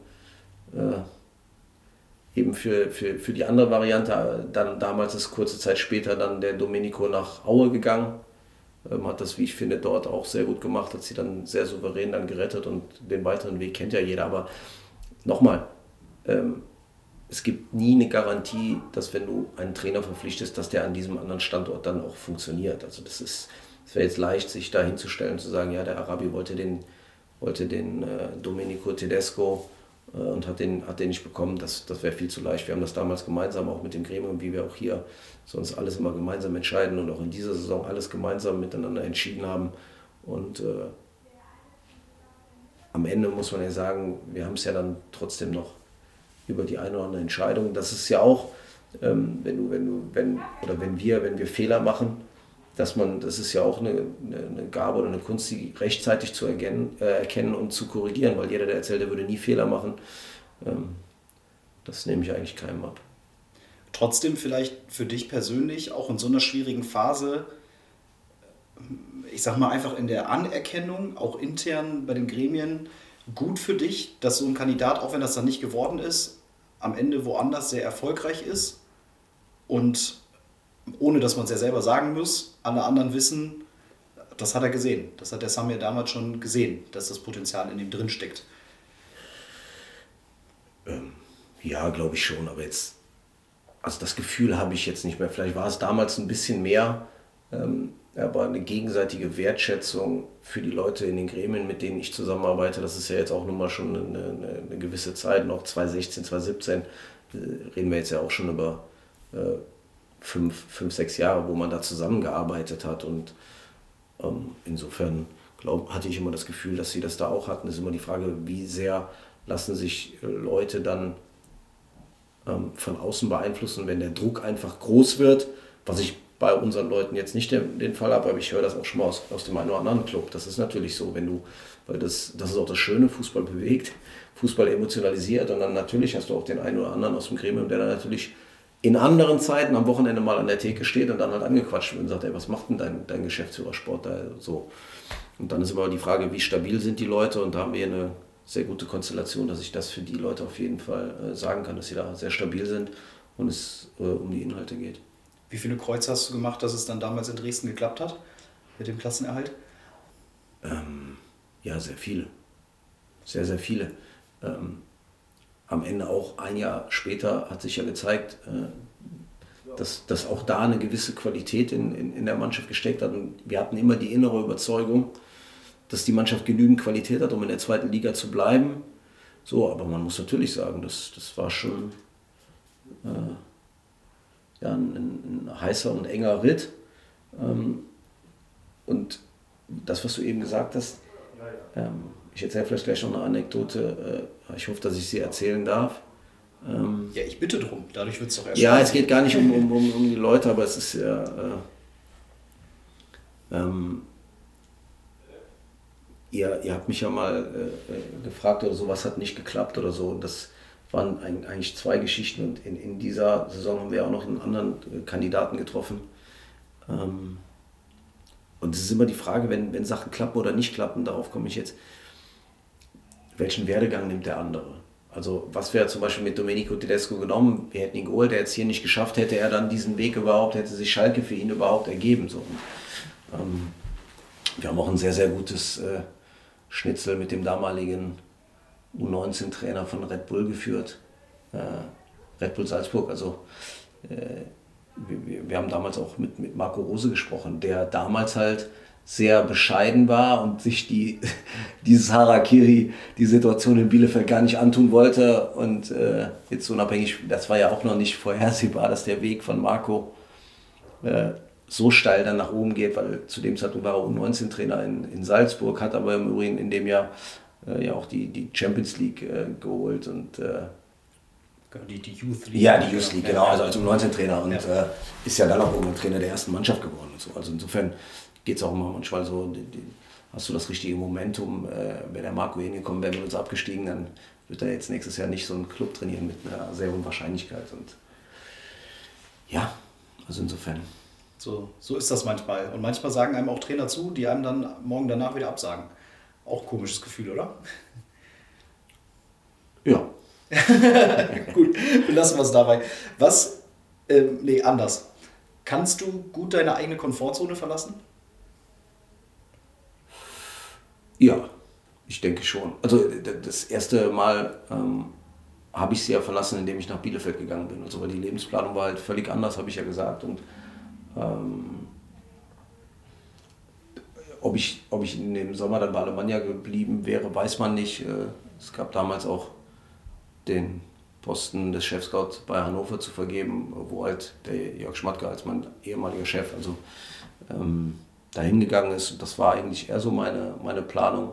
S1: eben für, für, für die andere Variante, dann damals ist kurze Zeit später dann der Domenico nach Aue gegangen, ähm, hat das, wie ich finde, dort auch sehr gut gemacht, hat sie dann sehr souverän dann gerettet und den weiteren Weg kennt ja jeder, aber nochmal, ähm, es gibt nie eine Garantie, dass wenn du einen Trainer verpflichtest, dass der an diesem anderen Standort dann auch funktioniert. Also das ist, es wäre jetzt leicht, sich da hinzustellen und zu sagen, ja, der Arabi wollte den, wollte den äh, Domenico Tedesco und hat den, hat den nicht bekommen. Das, das wäre viel zu leicht. Wir haben das damals gemeinsam auch mit dem Gremium, wie wir auch hier sonst alles immer gemeinsam entscheiden und auch in dieser Saison alles gemeinsam miteinander entschieden haben. Und äh, am Ende muss man ja sagen, wir haben es ja dann trotzdem noch über die eine oder andere Entscheidung. Das ist ja auch, ähm, wenn du, wenn du, wenn, oder wenn wir, wenn wir Fehler machen, dass man, das ist ja auch eine, eine Gabe oder eine Kunst, die rechtzeitig zu erkennen, äh, erkennen und zu korrigieren, weil jeder, der erzählt, der würde nie Fehler machen, ähm, das nehme ich eigentlich keinem ab.
S4: Trotzdem vielleicht für dich persönlich auch in so einer schwierigen Phase, ich sag mal einfach in der Anerkennung, auch intern bei den Gremien, gut für dich, dass so ein Kandidat, auch wenn das dann nicht geworden ist, am Ende woanders sehr erfolgreich ist und ohne dass man es ja selber sagen muss, alle anderen wissen, das hat er gesehen. Das hat der Samir damals schon gesehen, dass das Potenzial in ihm drin steckt.
S1: Ähm, ja, glaube ich schon, aber jetzt, also das Gefühl habe ich jetzt nicht mehr. Vielleicht war es damals ein bisschen mehr, ähm, aber eine gegenseitige Wertschätzung für die Leute in den Gremien, mit denen ich zusammenarbeite, das ist ja jetzt auch nun mal schon eine, eine, eine gewisse Zeit, noch 2016, 2017, äh, reden wir jetzt ja auch schon über äh, fünf, fünf, sechs Jahre, wo man da zusammengearbeitet hat und ähm, insofern glaub, hatte ich immer das Gefühl, dass sie das da auch hatten. Es ist immer die Frage, wie sehr lassen sich äh, Leute dann ähm, von außen beeinflussen, wenn der Druck einfach groß wird, was ich bei unseren Leuten jetzt nicht den, den Fall habe, aber ich höre das auch schon mal aus, aus dem einen oder anderen Club. Das ist natürlich so, wenn du, weil das, das ist auch das Schöne, Fußball bewegt, Fußball emotionalisiert und dann natürlich hast du auch den einen oder anderen aus dem Gremium, der dann natürlich in anderen Zeiten am Wochenende mal an der Theke steht und dann halt angequatscht wird und sagt, ey, was macht denn dein, dein Geschäftsführersport da so? Und dann ist immer die Frage, wie stabil sind die Leute und da haben wir eine sehr gute Konstellation, dass ich das für die Leute auf jeden Fall äh, sagen kann, dass sie da sehr stabil sind und es äh, um die Inhalte geht.
S4: Wie viele Kreuze hast du gemacht, dass es dann damals in Dresden geklappt hat mit dem Klassenerhalt?
S1: Ähm, ja, sehr viele. Sehr, sehr viele. Ähm, am Ende auch ein Jahr später hat sich ja gezeigt, äh, dass, dass auch da eine gewisse Qualität in, in, in der Mannschaft gesteckt hat. Und wir hatten immer die innere Überzeugung, dass die Mannschaft genügend Qualität hat, um in der zweiten Liga zu bleiben. So, aber man muss natürlich sagen, das, das war schon äh, ja, ein, ein, heißer und enger Ritt. Ähm, und das, was du eben gesagt hast, ähm, ich erzähle vielleicht gleich noch eine Anekdote. Äh, ich hoffe, dass ich sie erzählen darf.
S4: Ähm, ja, ich bitte drum. Dadurch wird es doch erst.
S1: Ja, es geht gar nicht um, um, um, um, die Leute, aber es ist ja. Äh, ähm, ihr, ihr habt mich ja mal äh, gefragt oder so, was hat nicht geklappt oder so. Und das waren eigentlich zwei Geschichten. Und in, in dieser Saison haben wir auch noch einen anderen Kandidaten getroffen. Ähm, und es ist immer die Frage, wenn, wenn Sachen klappen oder nicht klappen, darauf komme ich jetzt welchen Werdegang nimmt der andere? Also was wäre zum Beispiel mit Domenico Tedesco genommen? Wir hätten ihn geholt, der jetzt hier nicht geschafft, hätte er dann diesen Weg überhaupt, hätte sich Schalke für ihn überhaupt ergeben. So. Ähm, wir haben auch ein sehr, sehr gutes äh, Schnitzel mit dem damaligen U19-Trainer von Red Bull geführt. Äh, Red Bull Salzburg. Also äh, wir, wir, haben damals auch mit, mit Marco Rose gesprochen, der damals halt sehr bescheiden war und sich die, dieses Harakiri, die Situation in Bielefeld gar nicht antun wollte. Und äh, jetzt unabhängig, das war ja auch noch nicht vorhersehbar, dass der Weg von Marco äh, so steil dann nach oben geht, weil zu dem Zeitpunkt war er U19-Trainer in, in Salzburg, hat aber im Übrigen in dem Jahr äh, ja auch die, die Champions League äh, geholt und äh,
S4: die, die Youth League.
S1: Ja, die Youth League, genau, also als U19-Trainer und ja. Äh, ist ja dann auch irgendwann Trainer der ersten Mannschaft geworden und so. Also insofern geht es auch immer manchmal so, die, die, hast du das richtige Momentum. Äh, wäre der Marco hingekommen, wären wir uns abgestiegen, dann wird er jetzt nächstes Jahr nicht so einen Club trainieren mit einer sehr hohen Wahrscheinlichkeit. Und ja, also insofern.
S4: So, so ist das manchmal. Und manchmal sagen einem auch Trainer zu, die einem dann morgen danach wieder absagen. Auch komisches Gefühl, oder?
S1: Ja.
S4: gut, belassen wir es dabei. Was, ähm, nee, anders. Kannst du gut deine eigene Komfortzone verlassen?
S1: Ja, ich denke schon. Also das erste Mal ähm, habe ich sie ja verlassen, indem ich nach Bielefeld gegangen bin. Also weil die Lebensplanung war halt völlig anders, habe ich ja gesagt. Und ähm, ob, ich, ob ich in dem Sommer dann bei Alemannia geblieben wäre, weiß man nicht. Äh, es gab damals auch den Posten des Chefscout bei Hannover zu vergeben, wo halt der Jörg Schmatke als mein ehemaliger Chef, also ähm, dahin gegangen ist. Das war eigentlich eher so meine, meine Planung.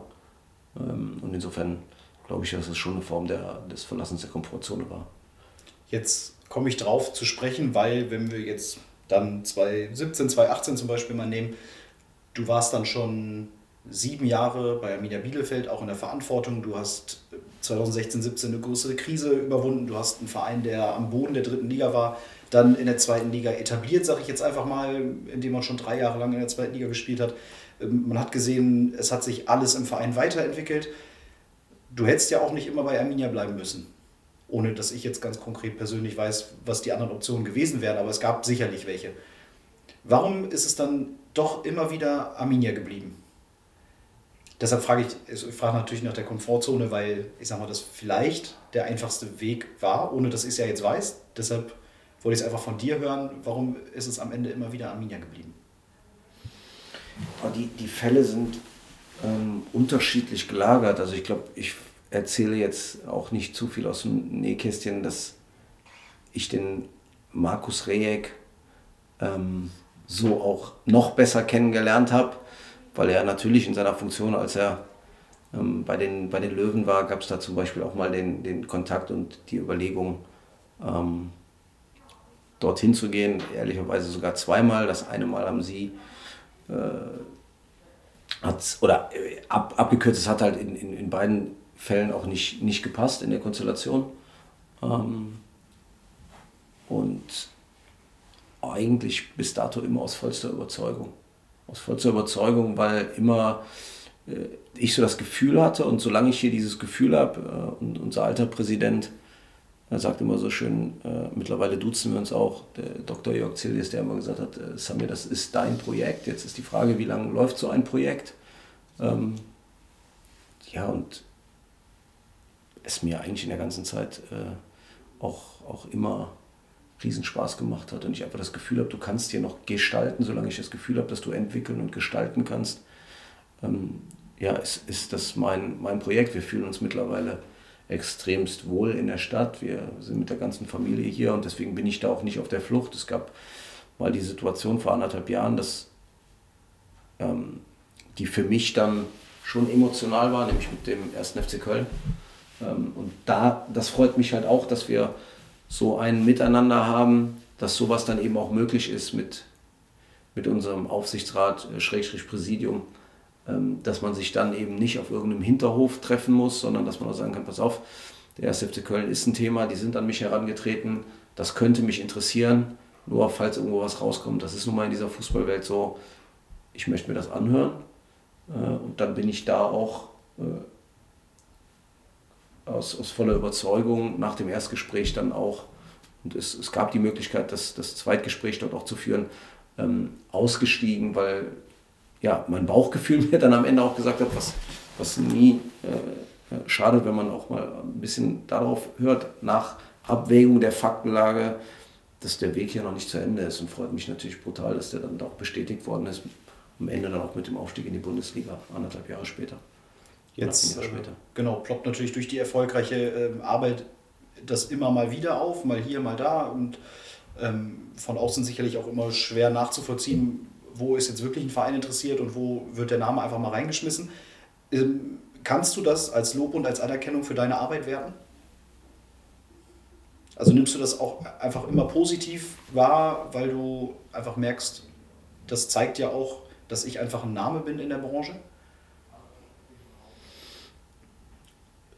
S1: Ähm, und insofern glaube ich, dass es schon eine Form der, des Verlassens der Komfortzone war.
S4: Jetzt komme ich drauf zu sprechen, weil wenn wir jetzt dann 2017, 2018 zum Beispiel mal nehmen, du warst dann schon sieben Jahre bei Arminia Bielefeld, auch in der Verantwortung. Du hast 2016, 17 eine größere Krise überwunden. Du hast einen Verein, der am Boden der dritten Liga war, dann in der zweiten Liga etabliert, sage ich jetzt einfach mal, indem man schon drei Jahre lang in der zweiten Liga gespielt hat. Ähm, man hat gesehen, es hat sich alles im Verein weiterentwickelt. Du hättest ja auch nicht immer bei Arminia bleiben müssen. Ohne dass ich jetzt ganz konkret persönlich weiß, was die anderen Optionen gewesen wären, aber es gab sicherlich welche. Warum ist es dann doch immer wieder Arminia geblieben? Deshalb frage ich, ich frage natürlich nach der Komfortzone, weil ich sage mal, das vielleicht der einfachste Weg war, ohne dass ich es ja jetzt weiß. Deshalb wollte ich es einfach von dir hören. Warum ist es am Ende immer wieder Arminia geblieben?
S1: Die, die Fälle sind ähm, unterschiedlich gelagert. Also ich glaube, ich erzähle jetzt auch nicht zu viel aus dem Nähkästchen, dass ich den Markus Rejek ähm, so auch noch besser kennengelernt habe, weil er natürlich in seiner Funktion, als er ähm, bei, den, bei den Löwen war, gab es da zum Beispiel auch mal den, den Kontakt und die Überlegung, ähm, dorthin zu gehen, ehrlicherweise sogar zweimal. Das eine Mal haben sie äh, hat, oder äh, ab, abgekürzt, es hat halt in, in, in beiden Fällen auch nicht, nicht gepasst in der Konstellation. Ähm, und eigentlich bis dato immer aus vollster Überzeugung. Aus vollster Überzeugung, weil immer äh, ich so das Gefühl hatte und solange ich hier dieses Gefühl habe äh, und unser alter Präsident, er sagt immer so schön, äh, mittlerweile duzen wir uns auch, der Dr. Jörg Zillius, der immer gesagt hat, äh, Samir, das ist dein Projekt. Jetzt ist die Frage, wie lange läuft so ein Projekt? Ähm, ja, und es mir eigentlich in der ganzen Zeit äh, auch, auch immer Riesenspaß gemacht hat und ich einfach das Gefühl habe, du kannst hier noch gestalten, solange ich das Gefühl habe, dass du entwickeln und gestalten kannst. Ähm, ja, ist, ist das mein, mein Projekt. Wir fühlen uns mittlerweile extremst wohl in der Stadt. Wir sind mit der ganzen Familie hier und deswegen bin ich da auch nicht auf der Flucht. Es gab mal die Situation vor anderthalb Jahren, dass ähm, die für mich dann schon emotional war, nämlich mit dem 1. FC Köln. Ähm, und da, das freut mich halt auch, dass wir so ein Miteinander haben, dass sowas dann eben auch möglich ist mit, mit unserem Aufsichtsrat, äh, Schrägstrich Präsidium, dass man sich dann eben nicht auf irgendeinem Hinterhof treffen muss, sondern dass man auch sagen kann, pass auf, der 1. FC Köln ist ein Thema, die sind an mich herangetreten, das könnte mich interessieren, nur falls irgendwo was rauskommt. Das ist nun mal in dieser Fußballwelt so, ich möchte mir das anhören äh, und dann bin ich da auch äh, aus, aus voller Überzeugung nach dem Erstgespräch dann auch, und es, es gab die Möglichkeit, das, das Zweitgespräch dort auch zu führen, ähm, ausgestiegen, weil ja, mein Bauchgefühl mir dann am Ende auch gesagt hat, was, was nie äh, schade, wenn man auch mal ein bisschen darauf hört, nach Abwägung der Faktenlage, dass der Weg hier noch nicht zu Ende ist. Und freut mich natürlich brutal, dass der dann auch bestätigt worden ist, am Ende dann auch mit dem Aufstieg in die Bundesliga, anderthalb Jahre später.
S4: Jetzt, äh, genau, ploppt natürlich durch die erfolgreiche äh, Arbeit das immer mal wieder auf, mal hier, mal da. Und ähm, von außen sicherlich auch immer schwer nachzuvollziehen, wo ist jetzt wirklich ein Verein interessiert und wo wird der Name einfach mal reingeschmissen. Ähm, kannst du das als Lob und als Anerkennung für deine Arbeit werten? Also nimmst du das auch einfach immer positiv wahr, weil du einfach merkst, das zeigt ja auch, dass ich einfach ein Name bin in der Branche?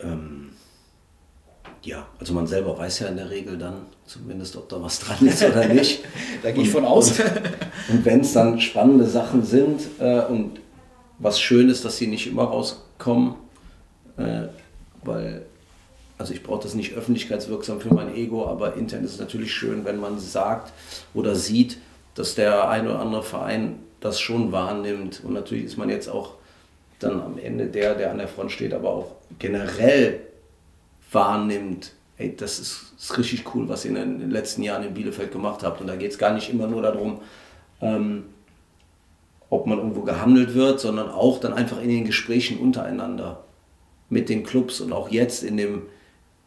S1: Ähm, ja, also man selber weiß ja in der Regel dann zumindest, ob da was dran ist oder nicht.
S4: da gehe ich von aus.
S1: Und, und wenn es dann spannende Sachen sind äh, und was schön ist, dass sie nicht immer rauskommen, äh, weil, also ich brauche das nicht öffentlichkeitswirksam für mein Ego, aber intern ist es natürlich schön, wenn man sagt oder sieht, dass der ein oder andere Verein das schon wahrnimmt. Und natürlich ist man jetzt auch dann am Ende der, der an der Front steht, aber auch generell wahrnimmt, ey, das ist, ist richtig cool, was ihr in den letzten Jahren in Bielefeld gemacht habt. Und da geht es gar nicht immer nur darum, ähm, ob man irgendwo gehandelt wird, sondern auch dann einfach in den Gesprächen untereinander mit den Clubs und auch jetzt in dem,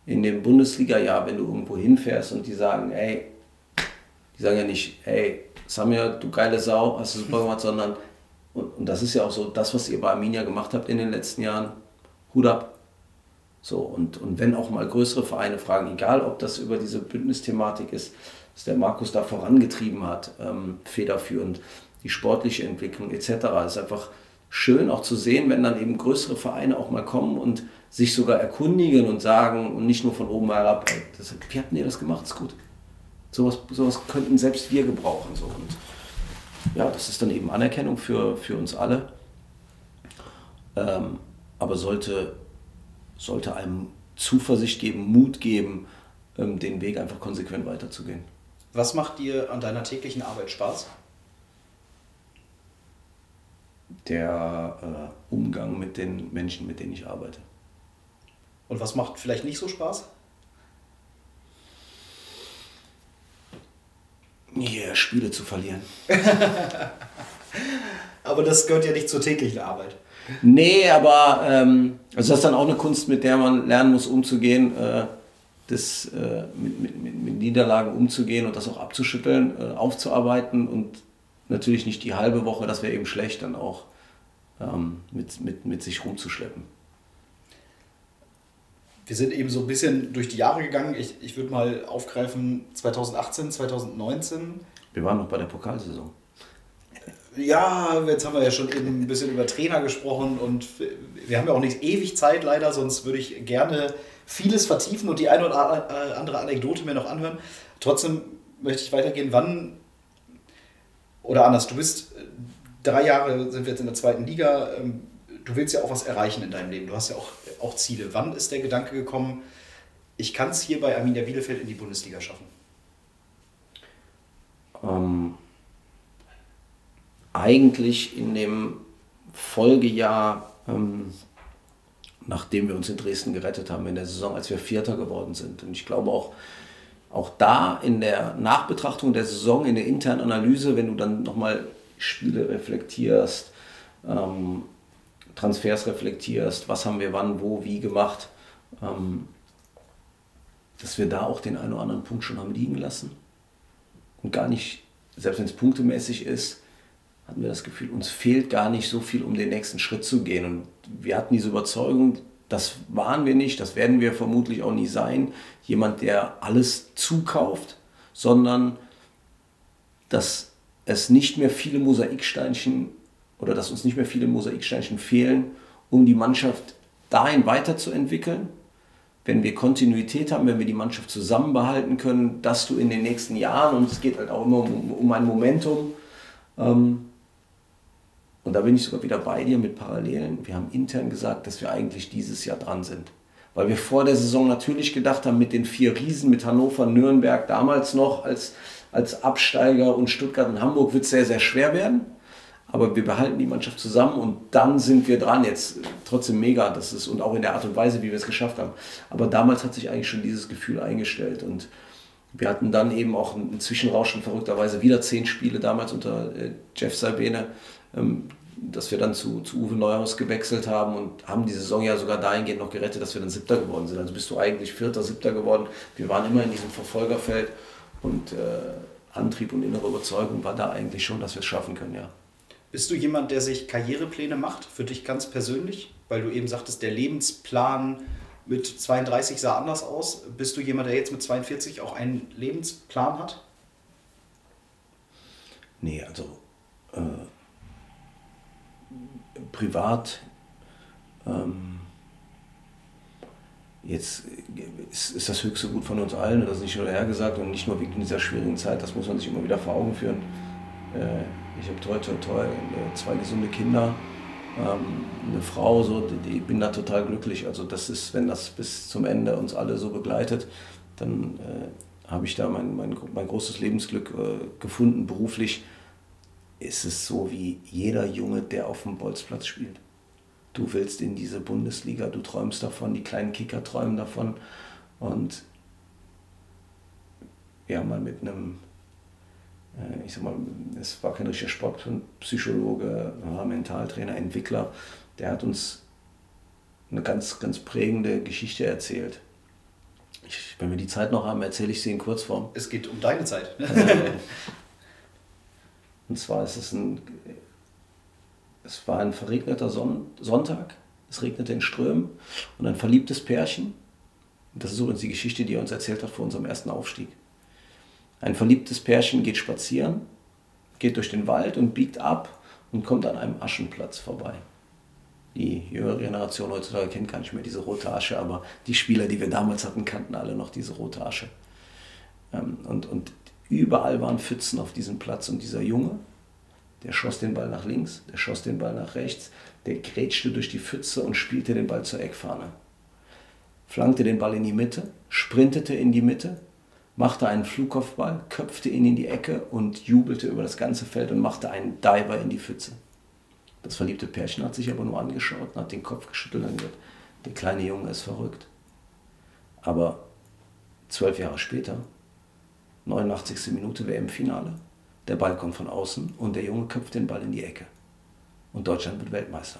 S1: in dem Bundesliga-Jahr, wenn du irgendwo hinfährst und die sagen, ey, die sagen ja nicht, ey, Samir, du geile Sau, hast du super gemacht, sondern, und, und das ist ja auch so das, was ihr bei Arminia gemacht habt in den letzten Jahren, Hut ab. So, und, und wenn auch mal größere Vereine fragen, egal ob das über diese Bündnisthematik ist, dass der Markus da vorangetrieben hat, ähm, federführend, die sportliche Entwicklung etc., ist einfach schön auch zu sehen, wenn dann eben größere Vereine auch mal kommen und sich sogar erkundigen und sagen und nicht nur von oben herab, ey, das, wie habt ihr das gemacht? Ist gut. Sowas, sowas könnten selbst wir gebrauchen. So. Und ja, das ist dann eben Anerkennung für, für uns alle. Ähm, aber sollte, sollte einem Zuversicht geben, Mut geben, ähm, den Weg einfach konsequent weiterzugehen.
S4: Was macht dir an deiner täglichen Arbeit Spaß?
S1: Der äh, Umgang mit den Menschen, mit denen ich arbeite.
S4: Und was macht vielleicht nicht so Spaß?
S1: Ja, Spiele zu verlieren.
S4: Aber das gehört ja nicht zur täglichen Arbeit.
S1: Nee, aber ähm, also das ist dann auch eine Kunst, mit der man lernen muss, umzugehen, äh, das, äh, mit, mit, mit, Niederlagen umzugehen und das auch abzuschütteln, äh, aufzuarbeiten und natürlich nicht die halbe Woche, das wäre eben schlecht, dann auch ähm, mit, mit, mit sich rumzuschleppen.
S4: Wir sind eben so ein bisschen durch die Jahre gegangen. Ich, ich würde mal aufgreifen 2018, 2019.
S1: Wir waren noch bei der Pokalsaison.
S4: Ja, jetzt haben wir ja schon eben ein bisschen über Trainer gesprochen und wir haben ja auch nicht ewig Zeit leider, sonst würde ich gerne vieles vertiefen und die eine oder andere Anekdote mir noch anhören. Trotzdem möchte ich weitergehen. Wann oder anders, du bist drei Jahre sind wir jetzt in der zweiten Liga. Ähm, du willst ja auch was erreichen in deinem Leben. Du hast ja auch, auch Ziele. Wann ist der Gedanke gekommen, ich kann es hier bei Arminia Bielefeld in die Bundesliga schaffen?
S1: Ähm, eigentlich in dem Folgejahr, ähm, nachdem wir uns in Dresden gerettet haben, in der Saison, als wir Vierter geworden sind. Und ich glaube auch, auch da in der Nachbetrachtung der Saison, in der internen Analyse, wenn du dann nochmal Spiele reflektierst, ähm, Transfers reflektierst, was haben wir wann, wo, wie gemacht, ähm, dass wir da auch den einen oder anderen Punkt schon haben liegen lassen. Und gar nicht, selbst wenn es punktemäßig ist, hatten wir das Gefühl, uns fehlt gar nicht so viel, um den nächsten Schritt zu gehen. Und wir hatten diese Überzeugung, das waren wir nicht, das werden wir vermutlich auch nie sein, jemand, der alles zukauft, sondern dass es nicht mehr viele Mosaiksteinchen oder dass uns nicht mehr viele Mosaiksteinchen fehlen, um die Mannschaft dahin weiterzuentwickeln. Wenn wir Kontinuität haben, wenn wir die Mannschaft zusammenbehalten können, dass du in den nächsten Jahren, und es geht halt auch immer um, um ein Momentum, ähm, und da bin ich sogar wieder bei dir mit Parallelen. Wir haben intern gesagt, dass wir eigentlich dieses Jahr dran sind. Weil wir vor der Saison natürlich gedacht haben, mit den vier Riesen, mit Hannover, Nürnberg damals noch als, als Absteiger und Stuttgart und Hamburg wird es sehr, sehr schwer werden aber wir behalten die Mannschaft zusammen und dann sind wir dran. Jetzt trotzdem mega, das ist und auch in der Art und Weise, wie wir es geschafft haben. Aber damals hat sich eigentlich schon dieses Gefühl eingestellt und wir hatten dann eben auch einen Zwischenrauschen verrückterweise wieder zehn Spiele damals unter äh, Jeff ähm, dass wir dann zu, zu Uwe Neuhaus gewechselt haben und haben die Saison ja sogar dahingehend noch gerettet, dass wir dann Siebter geworden sind. Also bist du eigentlich Vierter, Siebter geworden. Wir waren immer in diesem Verfolgerfeld und äh, Antrieb und innere Überzeugung war da eigentlich schon, dass wir es schaffen können, ja.
S4: Bist du jemand, der sich Karrierepläne macht, für dich ganz persönlich? Weil du eben sagtest, der Lebensplan mit 32 sah anders aus. Bist du jemand, der jetzt mit 42 auch einen Lebensplan hat?
S1: Nee, also äh, privat ähm, jetzt ist, ist, das höchste Gut von uns allen, das ist nicht nur hergesagt und nicht nur wegen dieser schwierigen Zeit, das muss man sich immer wieder vor Augen führen. Äh, ich habe toll, toll, toll, zwei gesunde Kinder, ähm, eine Frau, so, die, die, bin da total glücklich. Also das ist, wenn das bis zum Ende uns alle so begleitet, dann äh, habe ich da mein, mein, mein großes Lebensglück äh, gefunden. Beruflich ist es so wie jeder Junge, der auf dem Bolzplatz spielt. Du willst in diese Bundesliga, du träumst davon, die kleinen Kicker träumen davon. Und ja, mal mit einem äh, ich sag mal, es war kein richtiger Sportpsychologe, Mentaltrainer, Entwickler, der hat uns eine ganz, ganz prägende Geschichte erzählt. Ich, wenn wir die Zeit noch haben, erzähle ich sie in Kurzform.
S4: Es geht um deine Zeit.
S1: und zwar ist es ein, es war ein verregneter Son Sonntag, es regnete in Strömen und ein verliebtes Pärchen, das ist übrigens die Geschichte, die er uns erzählt hat vor unserem ersten Aufstieg. Ein verliebtes Pärchen geht spazieren, geht durch den Wald und biegt ab und kommt an einem Aschenplatz vorbei. Die jüngere Generation heutzutage kennt gar nicht mehr diese rote Asche, aber die Spieler, die wir damals hatten, kannten alle noch diese rote Asche. Ähm, und, und überall waren Pfützen auf diesem Platz und dieser Junge, der schoss den Ball nach links, der schoss den Ball nach rechts, der grätschte durch die Pfütze und spielte den Ball zur Eckfahne. Flankte den Ball in die Mitte, sprintete in die Mitte, machte einen Flugkopfball, köpfte ihn in die Ecke und jubelte über das ganze Feld und machte einen Diver in die Pfütze. Das verliebte Pärchen hat sich aber nur angeschaut und hat den Kopf geschüttelt und gesagt, der kleine Junge ist verrückt. Aber zwölf Jahre später, 89. Minute WM-Finale, der Ball kommt von außen und der Junge köpft den Ball in die Ecke. Und Deutschland wird Weltmeister.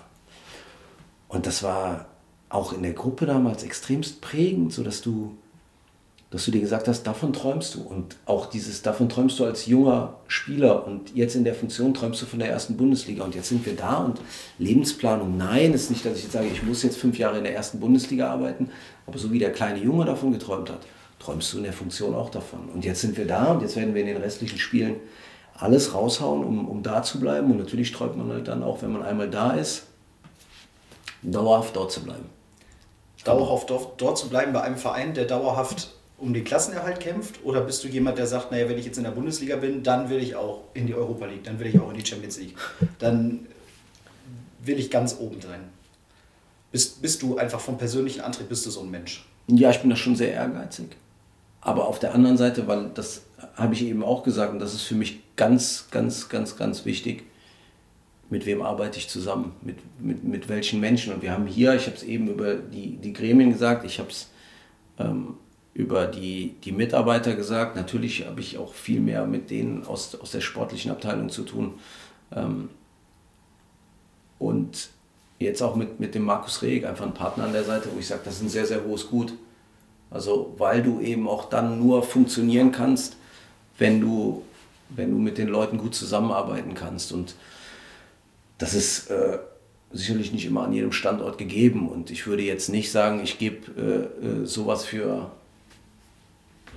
S1: Und das war auch in der Gruppe damals extremst prägend, sodass du dass du dir gesagt hast, davon träumst du. Und auch dieses, davon träumst du als junger Spieler und jetzt in der Funktion träumst du von der ersten Bundesliga. Und jetzt sind wir da und Lebensplanung, nein, ist nicht, dass ich jetzt sage, ich muss jetzt fünf Jahre in der ersten Bundesliga arbeiten, aber so wie der kleine Junge davon geträumt hat, träumst du in der Funktion auch davon. Und jetzt sind wir da und jetzt werden wir in den restlichen Spielen alles raushauen, um, um da zu bleiben. Und natürlich träumt man halt dann auch, wenn man einmal da ist, dauerhaft dort zu bleiben.
S4: Dauerhaft dort, dort zu bleiben bei einem Verein, der dauerhaft um den Klassenerhalt kämpft? Oder bist du jemand, der sagt, naja, wenn ich jetzt in der Bundesliga bin, dann will ich auch in die Europa League, dann will ich auch in die Champions League. Dann will ich ganz oben sein. Bist, bist du einfach vom persönlichen Antrieb, bist du so ein Mensch?
S1: Ja, ich bin da schon sehr ehrgeizig. Aber auf der anderen Seite, weil das habe ich eben auch gesagt und das ist für mich ganz, ganz, ganz, ganz wichtig, mit wem arbeite ich zusammen, mit, mit, mit welchen Menschen. Und wir haben hier, ich habe es eben über die, die Gremien gesagt, ich habe es ähm, über die, die Mitarbeiter gesagt. Natürlich habe ich auch viel mehr mit denen aus, aus der sportlichen Abteilung zu tun. Ähm, und jetzt auch mit, mit dem Markus Reg, einfach ein Partner an der Seite, wo ich sage, das ist ein sehr, sehr hohes Gut. Also weil du eben auch dann nur funktionieren kannst, wenn du, wenn du mit den Leuten gut zusammenarbeiten kannst. Und das ist äh, sicherlich nicht immer an jedem Standort gegeben. Und ich würde jetzt nicht sagen, ich gebe äh, äh sowas für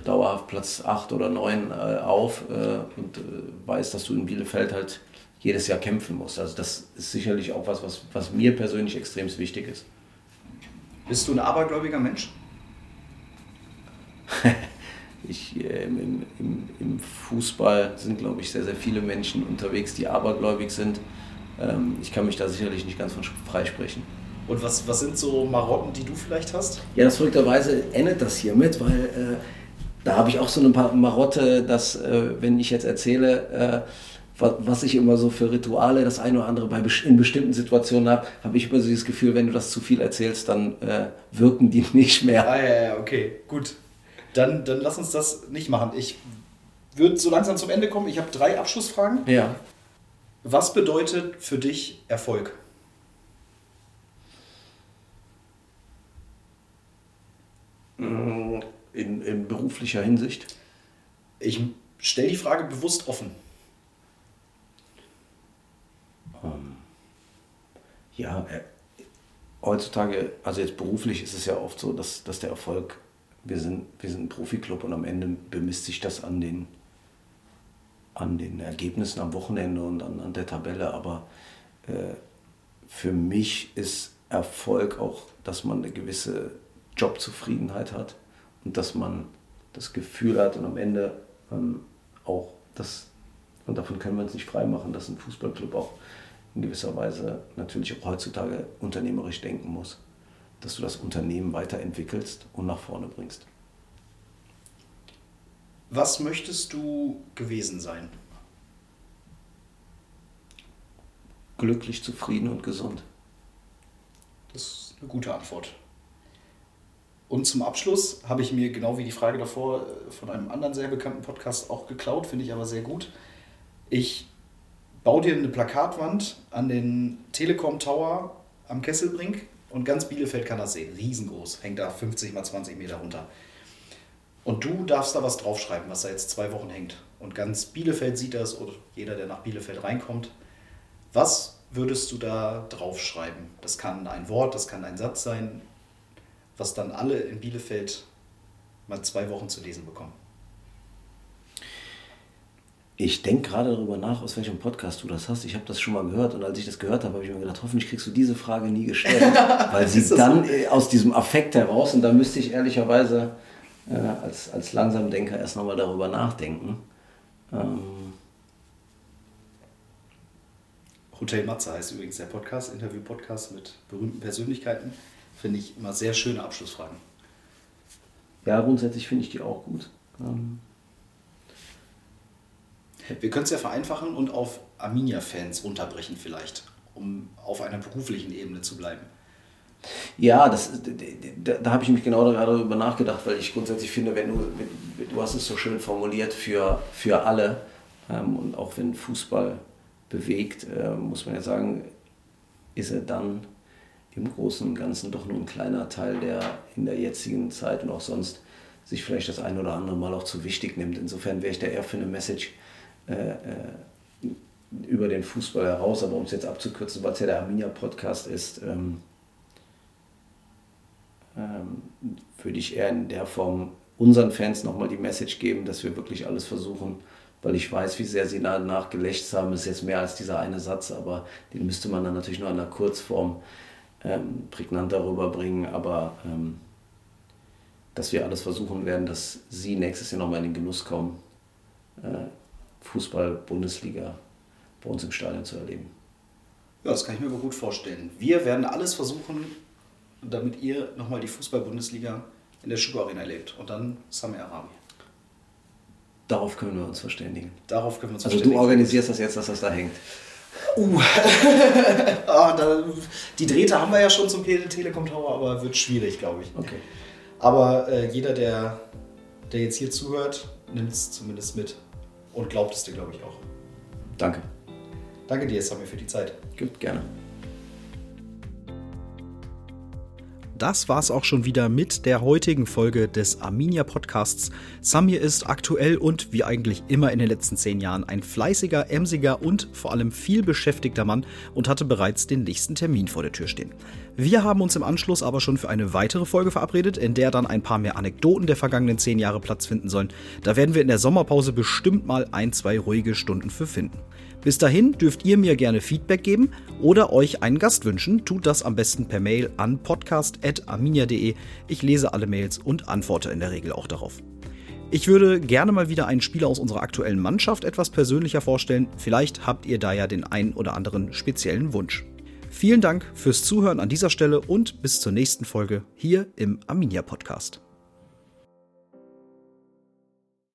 S1: dauerhaft Platz 8 oder 9 äh, auf äh, und äh, weiß, dass du in Bielefeld halt jedes Jahr kämpfen musst. Also das ist sicherlich auch was, was, was mir persönlich extrem wichtig ist.
S4: Bist du ein abergläubiger Mensch?
S1: ich, äh, im, im, im, Fußball sind, glaube ich, sehr, sehr viele Menschen unterwegs, die abergläubig sind. Ähm, ich kann mich da sicherlich nicht ganz von freisprechen.
S4: Und was, was sind so Marotten, die du vielleicht hast?
S1: Ja, das verrückterweise endet das hiermit, weil äh, da habe ich auch so eine Marotte, dass äh, wenn ich jetzt erzähle, äh, was ich immer so für Rituale, das eine oder andere bei, in bestimmten Situationen habe, habe ich immer so das Gefühl, wenn du das zu viel erzählst, dann äh, wirken die nicht mehr.
S4: Ah ja, ja, okay, gut. Dann, dann lass uns das nicht machen. Ich würde so langsam zum Ende kommen. Ich habe drei Abschlussfragen.
S1: Ja.
S4: Was bedeutet für dich Erfolg?
S1: Mmh in, in beruflicher Hinsicht?
S4: Ich stelle die Frage bewusst offen.
S1: Ähm, ja, äh, heutzutage, also jetzt beruflich ist es ja oft so, dass, dass der Erfolg, wir sind, wir sind ein Profiklub und am Ende bemisst sich das an den, an den Ergebnissen am Wochenende und an, an der Tabelle. Aber äh, für mich ist Erfolg auch, dass man eine gewisse Jobzufriedenheit hat und dass man das Gefühl hat und am Ende ähm, auch das, und davon können wir uns nicht freimachen, dass ein Fußballclub auch in gewisser Weise natürlich auch heutzutage unternehmerisch denken muss, dass du das Unternehmen weiterentwickelst und nach vorne bringst.
S4: Was möchtest du gewesen sein?
S1: Glücklich, zufrieden und gesund.
S4: Das ist eine gute Antwort. Und zum Abschluss habe ich mir genau wie die Frage davor äh, von einem anderen sehr bekannten Podcast auch geklaut, finde ich aber sehr gut. Ich baue dir eine Plakatwand an den Telekom Tower am Kesselbrink und ganz Bielefeld kann das sehen. Riesengroß, hängt da 50 mal 20 Meter runter. Und du darfst da was draufschreiben, was da jetzt zwei Wochen hängt. Und ganz Bielefeld sieht das oder jeder, der nach Bielefeld reinkommt. Was würdest du da draufschreiben? Das kann ein Wort, das kann ein Satz sein was dann alle in Bielefeld mal zwei Wochen zu lesen bekommen?
S1: Ich denke gerade darüber nach, aus welchem Podcast du das hast. Ich habe das schon mal gehört und als ich das gehört habe, habe ich mir gedacht, hoffentlich kriegst du diese Frage nie gestellt, weil sie dann so? aus diesem Affekt heraus und da müsste ich ehrlicherweise äh, als, als Langsamdenker erst nochmal darüber nachdenken. Ähm
S4: Hotel Matze heißt übrigens der Podcast, Interview-Podcast mit berühmten Persönlichkeiten. Finde ich immer sehr schöne Abschlussfragen.
S1: Ja, grundsätzlich finde ich die auch gut. Ähm
S4: wir können es ja vereinfachen und auf Arminia-Fans runterbrechen vielleicht, um auf einer beruflichen Ebene zu bleiben.
S1: Ja, das, da, da habe ich mich genau darüber nachgedacht, weil ich grundsätzlich finde, wenn du, du hast es so schön formuliert für, für alle ähm, und auch wenn Fußball bewegt, äh, muss man ja sagen, ist er dann im Großen und Ganzen doch nur ein kleiner Teil, der in der jetzigen Zeit und auch sonst sich vielleicht das ein oder andere Mal auch zu wichtig nimmt. Insofern wäre ich da eher für eine Message über den Fußball heraus, aber um es jetzt abzukürzen, weil es ja der Arminia-Podcast ist, ähm, ähm, würde ich eher in der Form unseren Fans nochmal die Message geben, dass wir wirklich alles versuchen, weil ich weiß, wie sehr sie danach gelächzt haben. Das ist jetzt mehr als dieser eine Satz, aber den müsste man dann natürlich nur in einer Kurzform ähm, prägnanter rüberbringen. Aber ähm, dass wir alles versuchen werden, dass sie nächstes Jahr nochmal in den Genuss kommen, äh, Fußball-Bundesliga bei uns im Stadion zu erleben.
S4: Ja, das kann ich mir aber gut vorstellen. Wir werden alles versuchen, damit ihr nochmal die Fußball-Bundesliga in der Schuko Arena erlebt. Und dann Sami Arabi.
S1: Darauf können wir uns verständigen.
S4: Darauf können wir uns
S1: also verständigen. Also du organisierst das jetzt, dass das da hängt.
S4: Uh. ah, da, die Drähte haben wir ja schon zum Telekom Tower, aber wird schwierig, glaube ich.
S1: Okay.
S4: Aber äh, jeder, der, der jetzt hier zuhört, nimmt es zumindest mit und glaubt es dir, glaube ich, auch.
S1: Danke.
S4: Danke dir, Samir, für die Zeit.
S1: Gut, gerne.
S4: Das war's auch schon wieder mit der heutigen Folge des Arminia Podcasts. Samir ist aktuell und wie eigentlich immer in den letzten zehn Jahren ein fleißiger, emsiger und vor allem viel beschäftigter Mann und hatte bereits den nächsten Termin vor der Tür stehen. Wir haben uns im Anschluss aber schon für eine weitere Folge verabredet, in der dann ein paar mehr Anekdoten der vergangenen zehn Jahre Platz finden sollen. Da werden wir in der Sommerpause bestimmt mal ein, zwei ruhige Stunden für finden. Bis dahin dürft ihr mir gerne Feedback geben oder euch einen Gast wünschen. Tut das am besten per Mail an podcast.arminia.de. Ich lese alle Mails und antworte in der Regel auch darauf. Ich würde gerne mal wieder einen Spieler aus unserer aktuellen Mannschaft etwas persönlicher vorstellen. Vielleicht habt ihr da ja den einen oder anderen speziellen Wunsch. Vielen Dank fürs Zuhören an dieser Stelle und bis zur nächsten Folge hier im Arminia Podcast.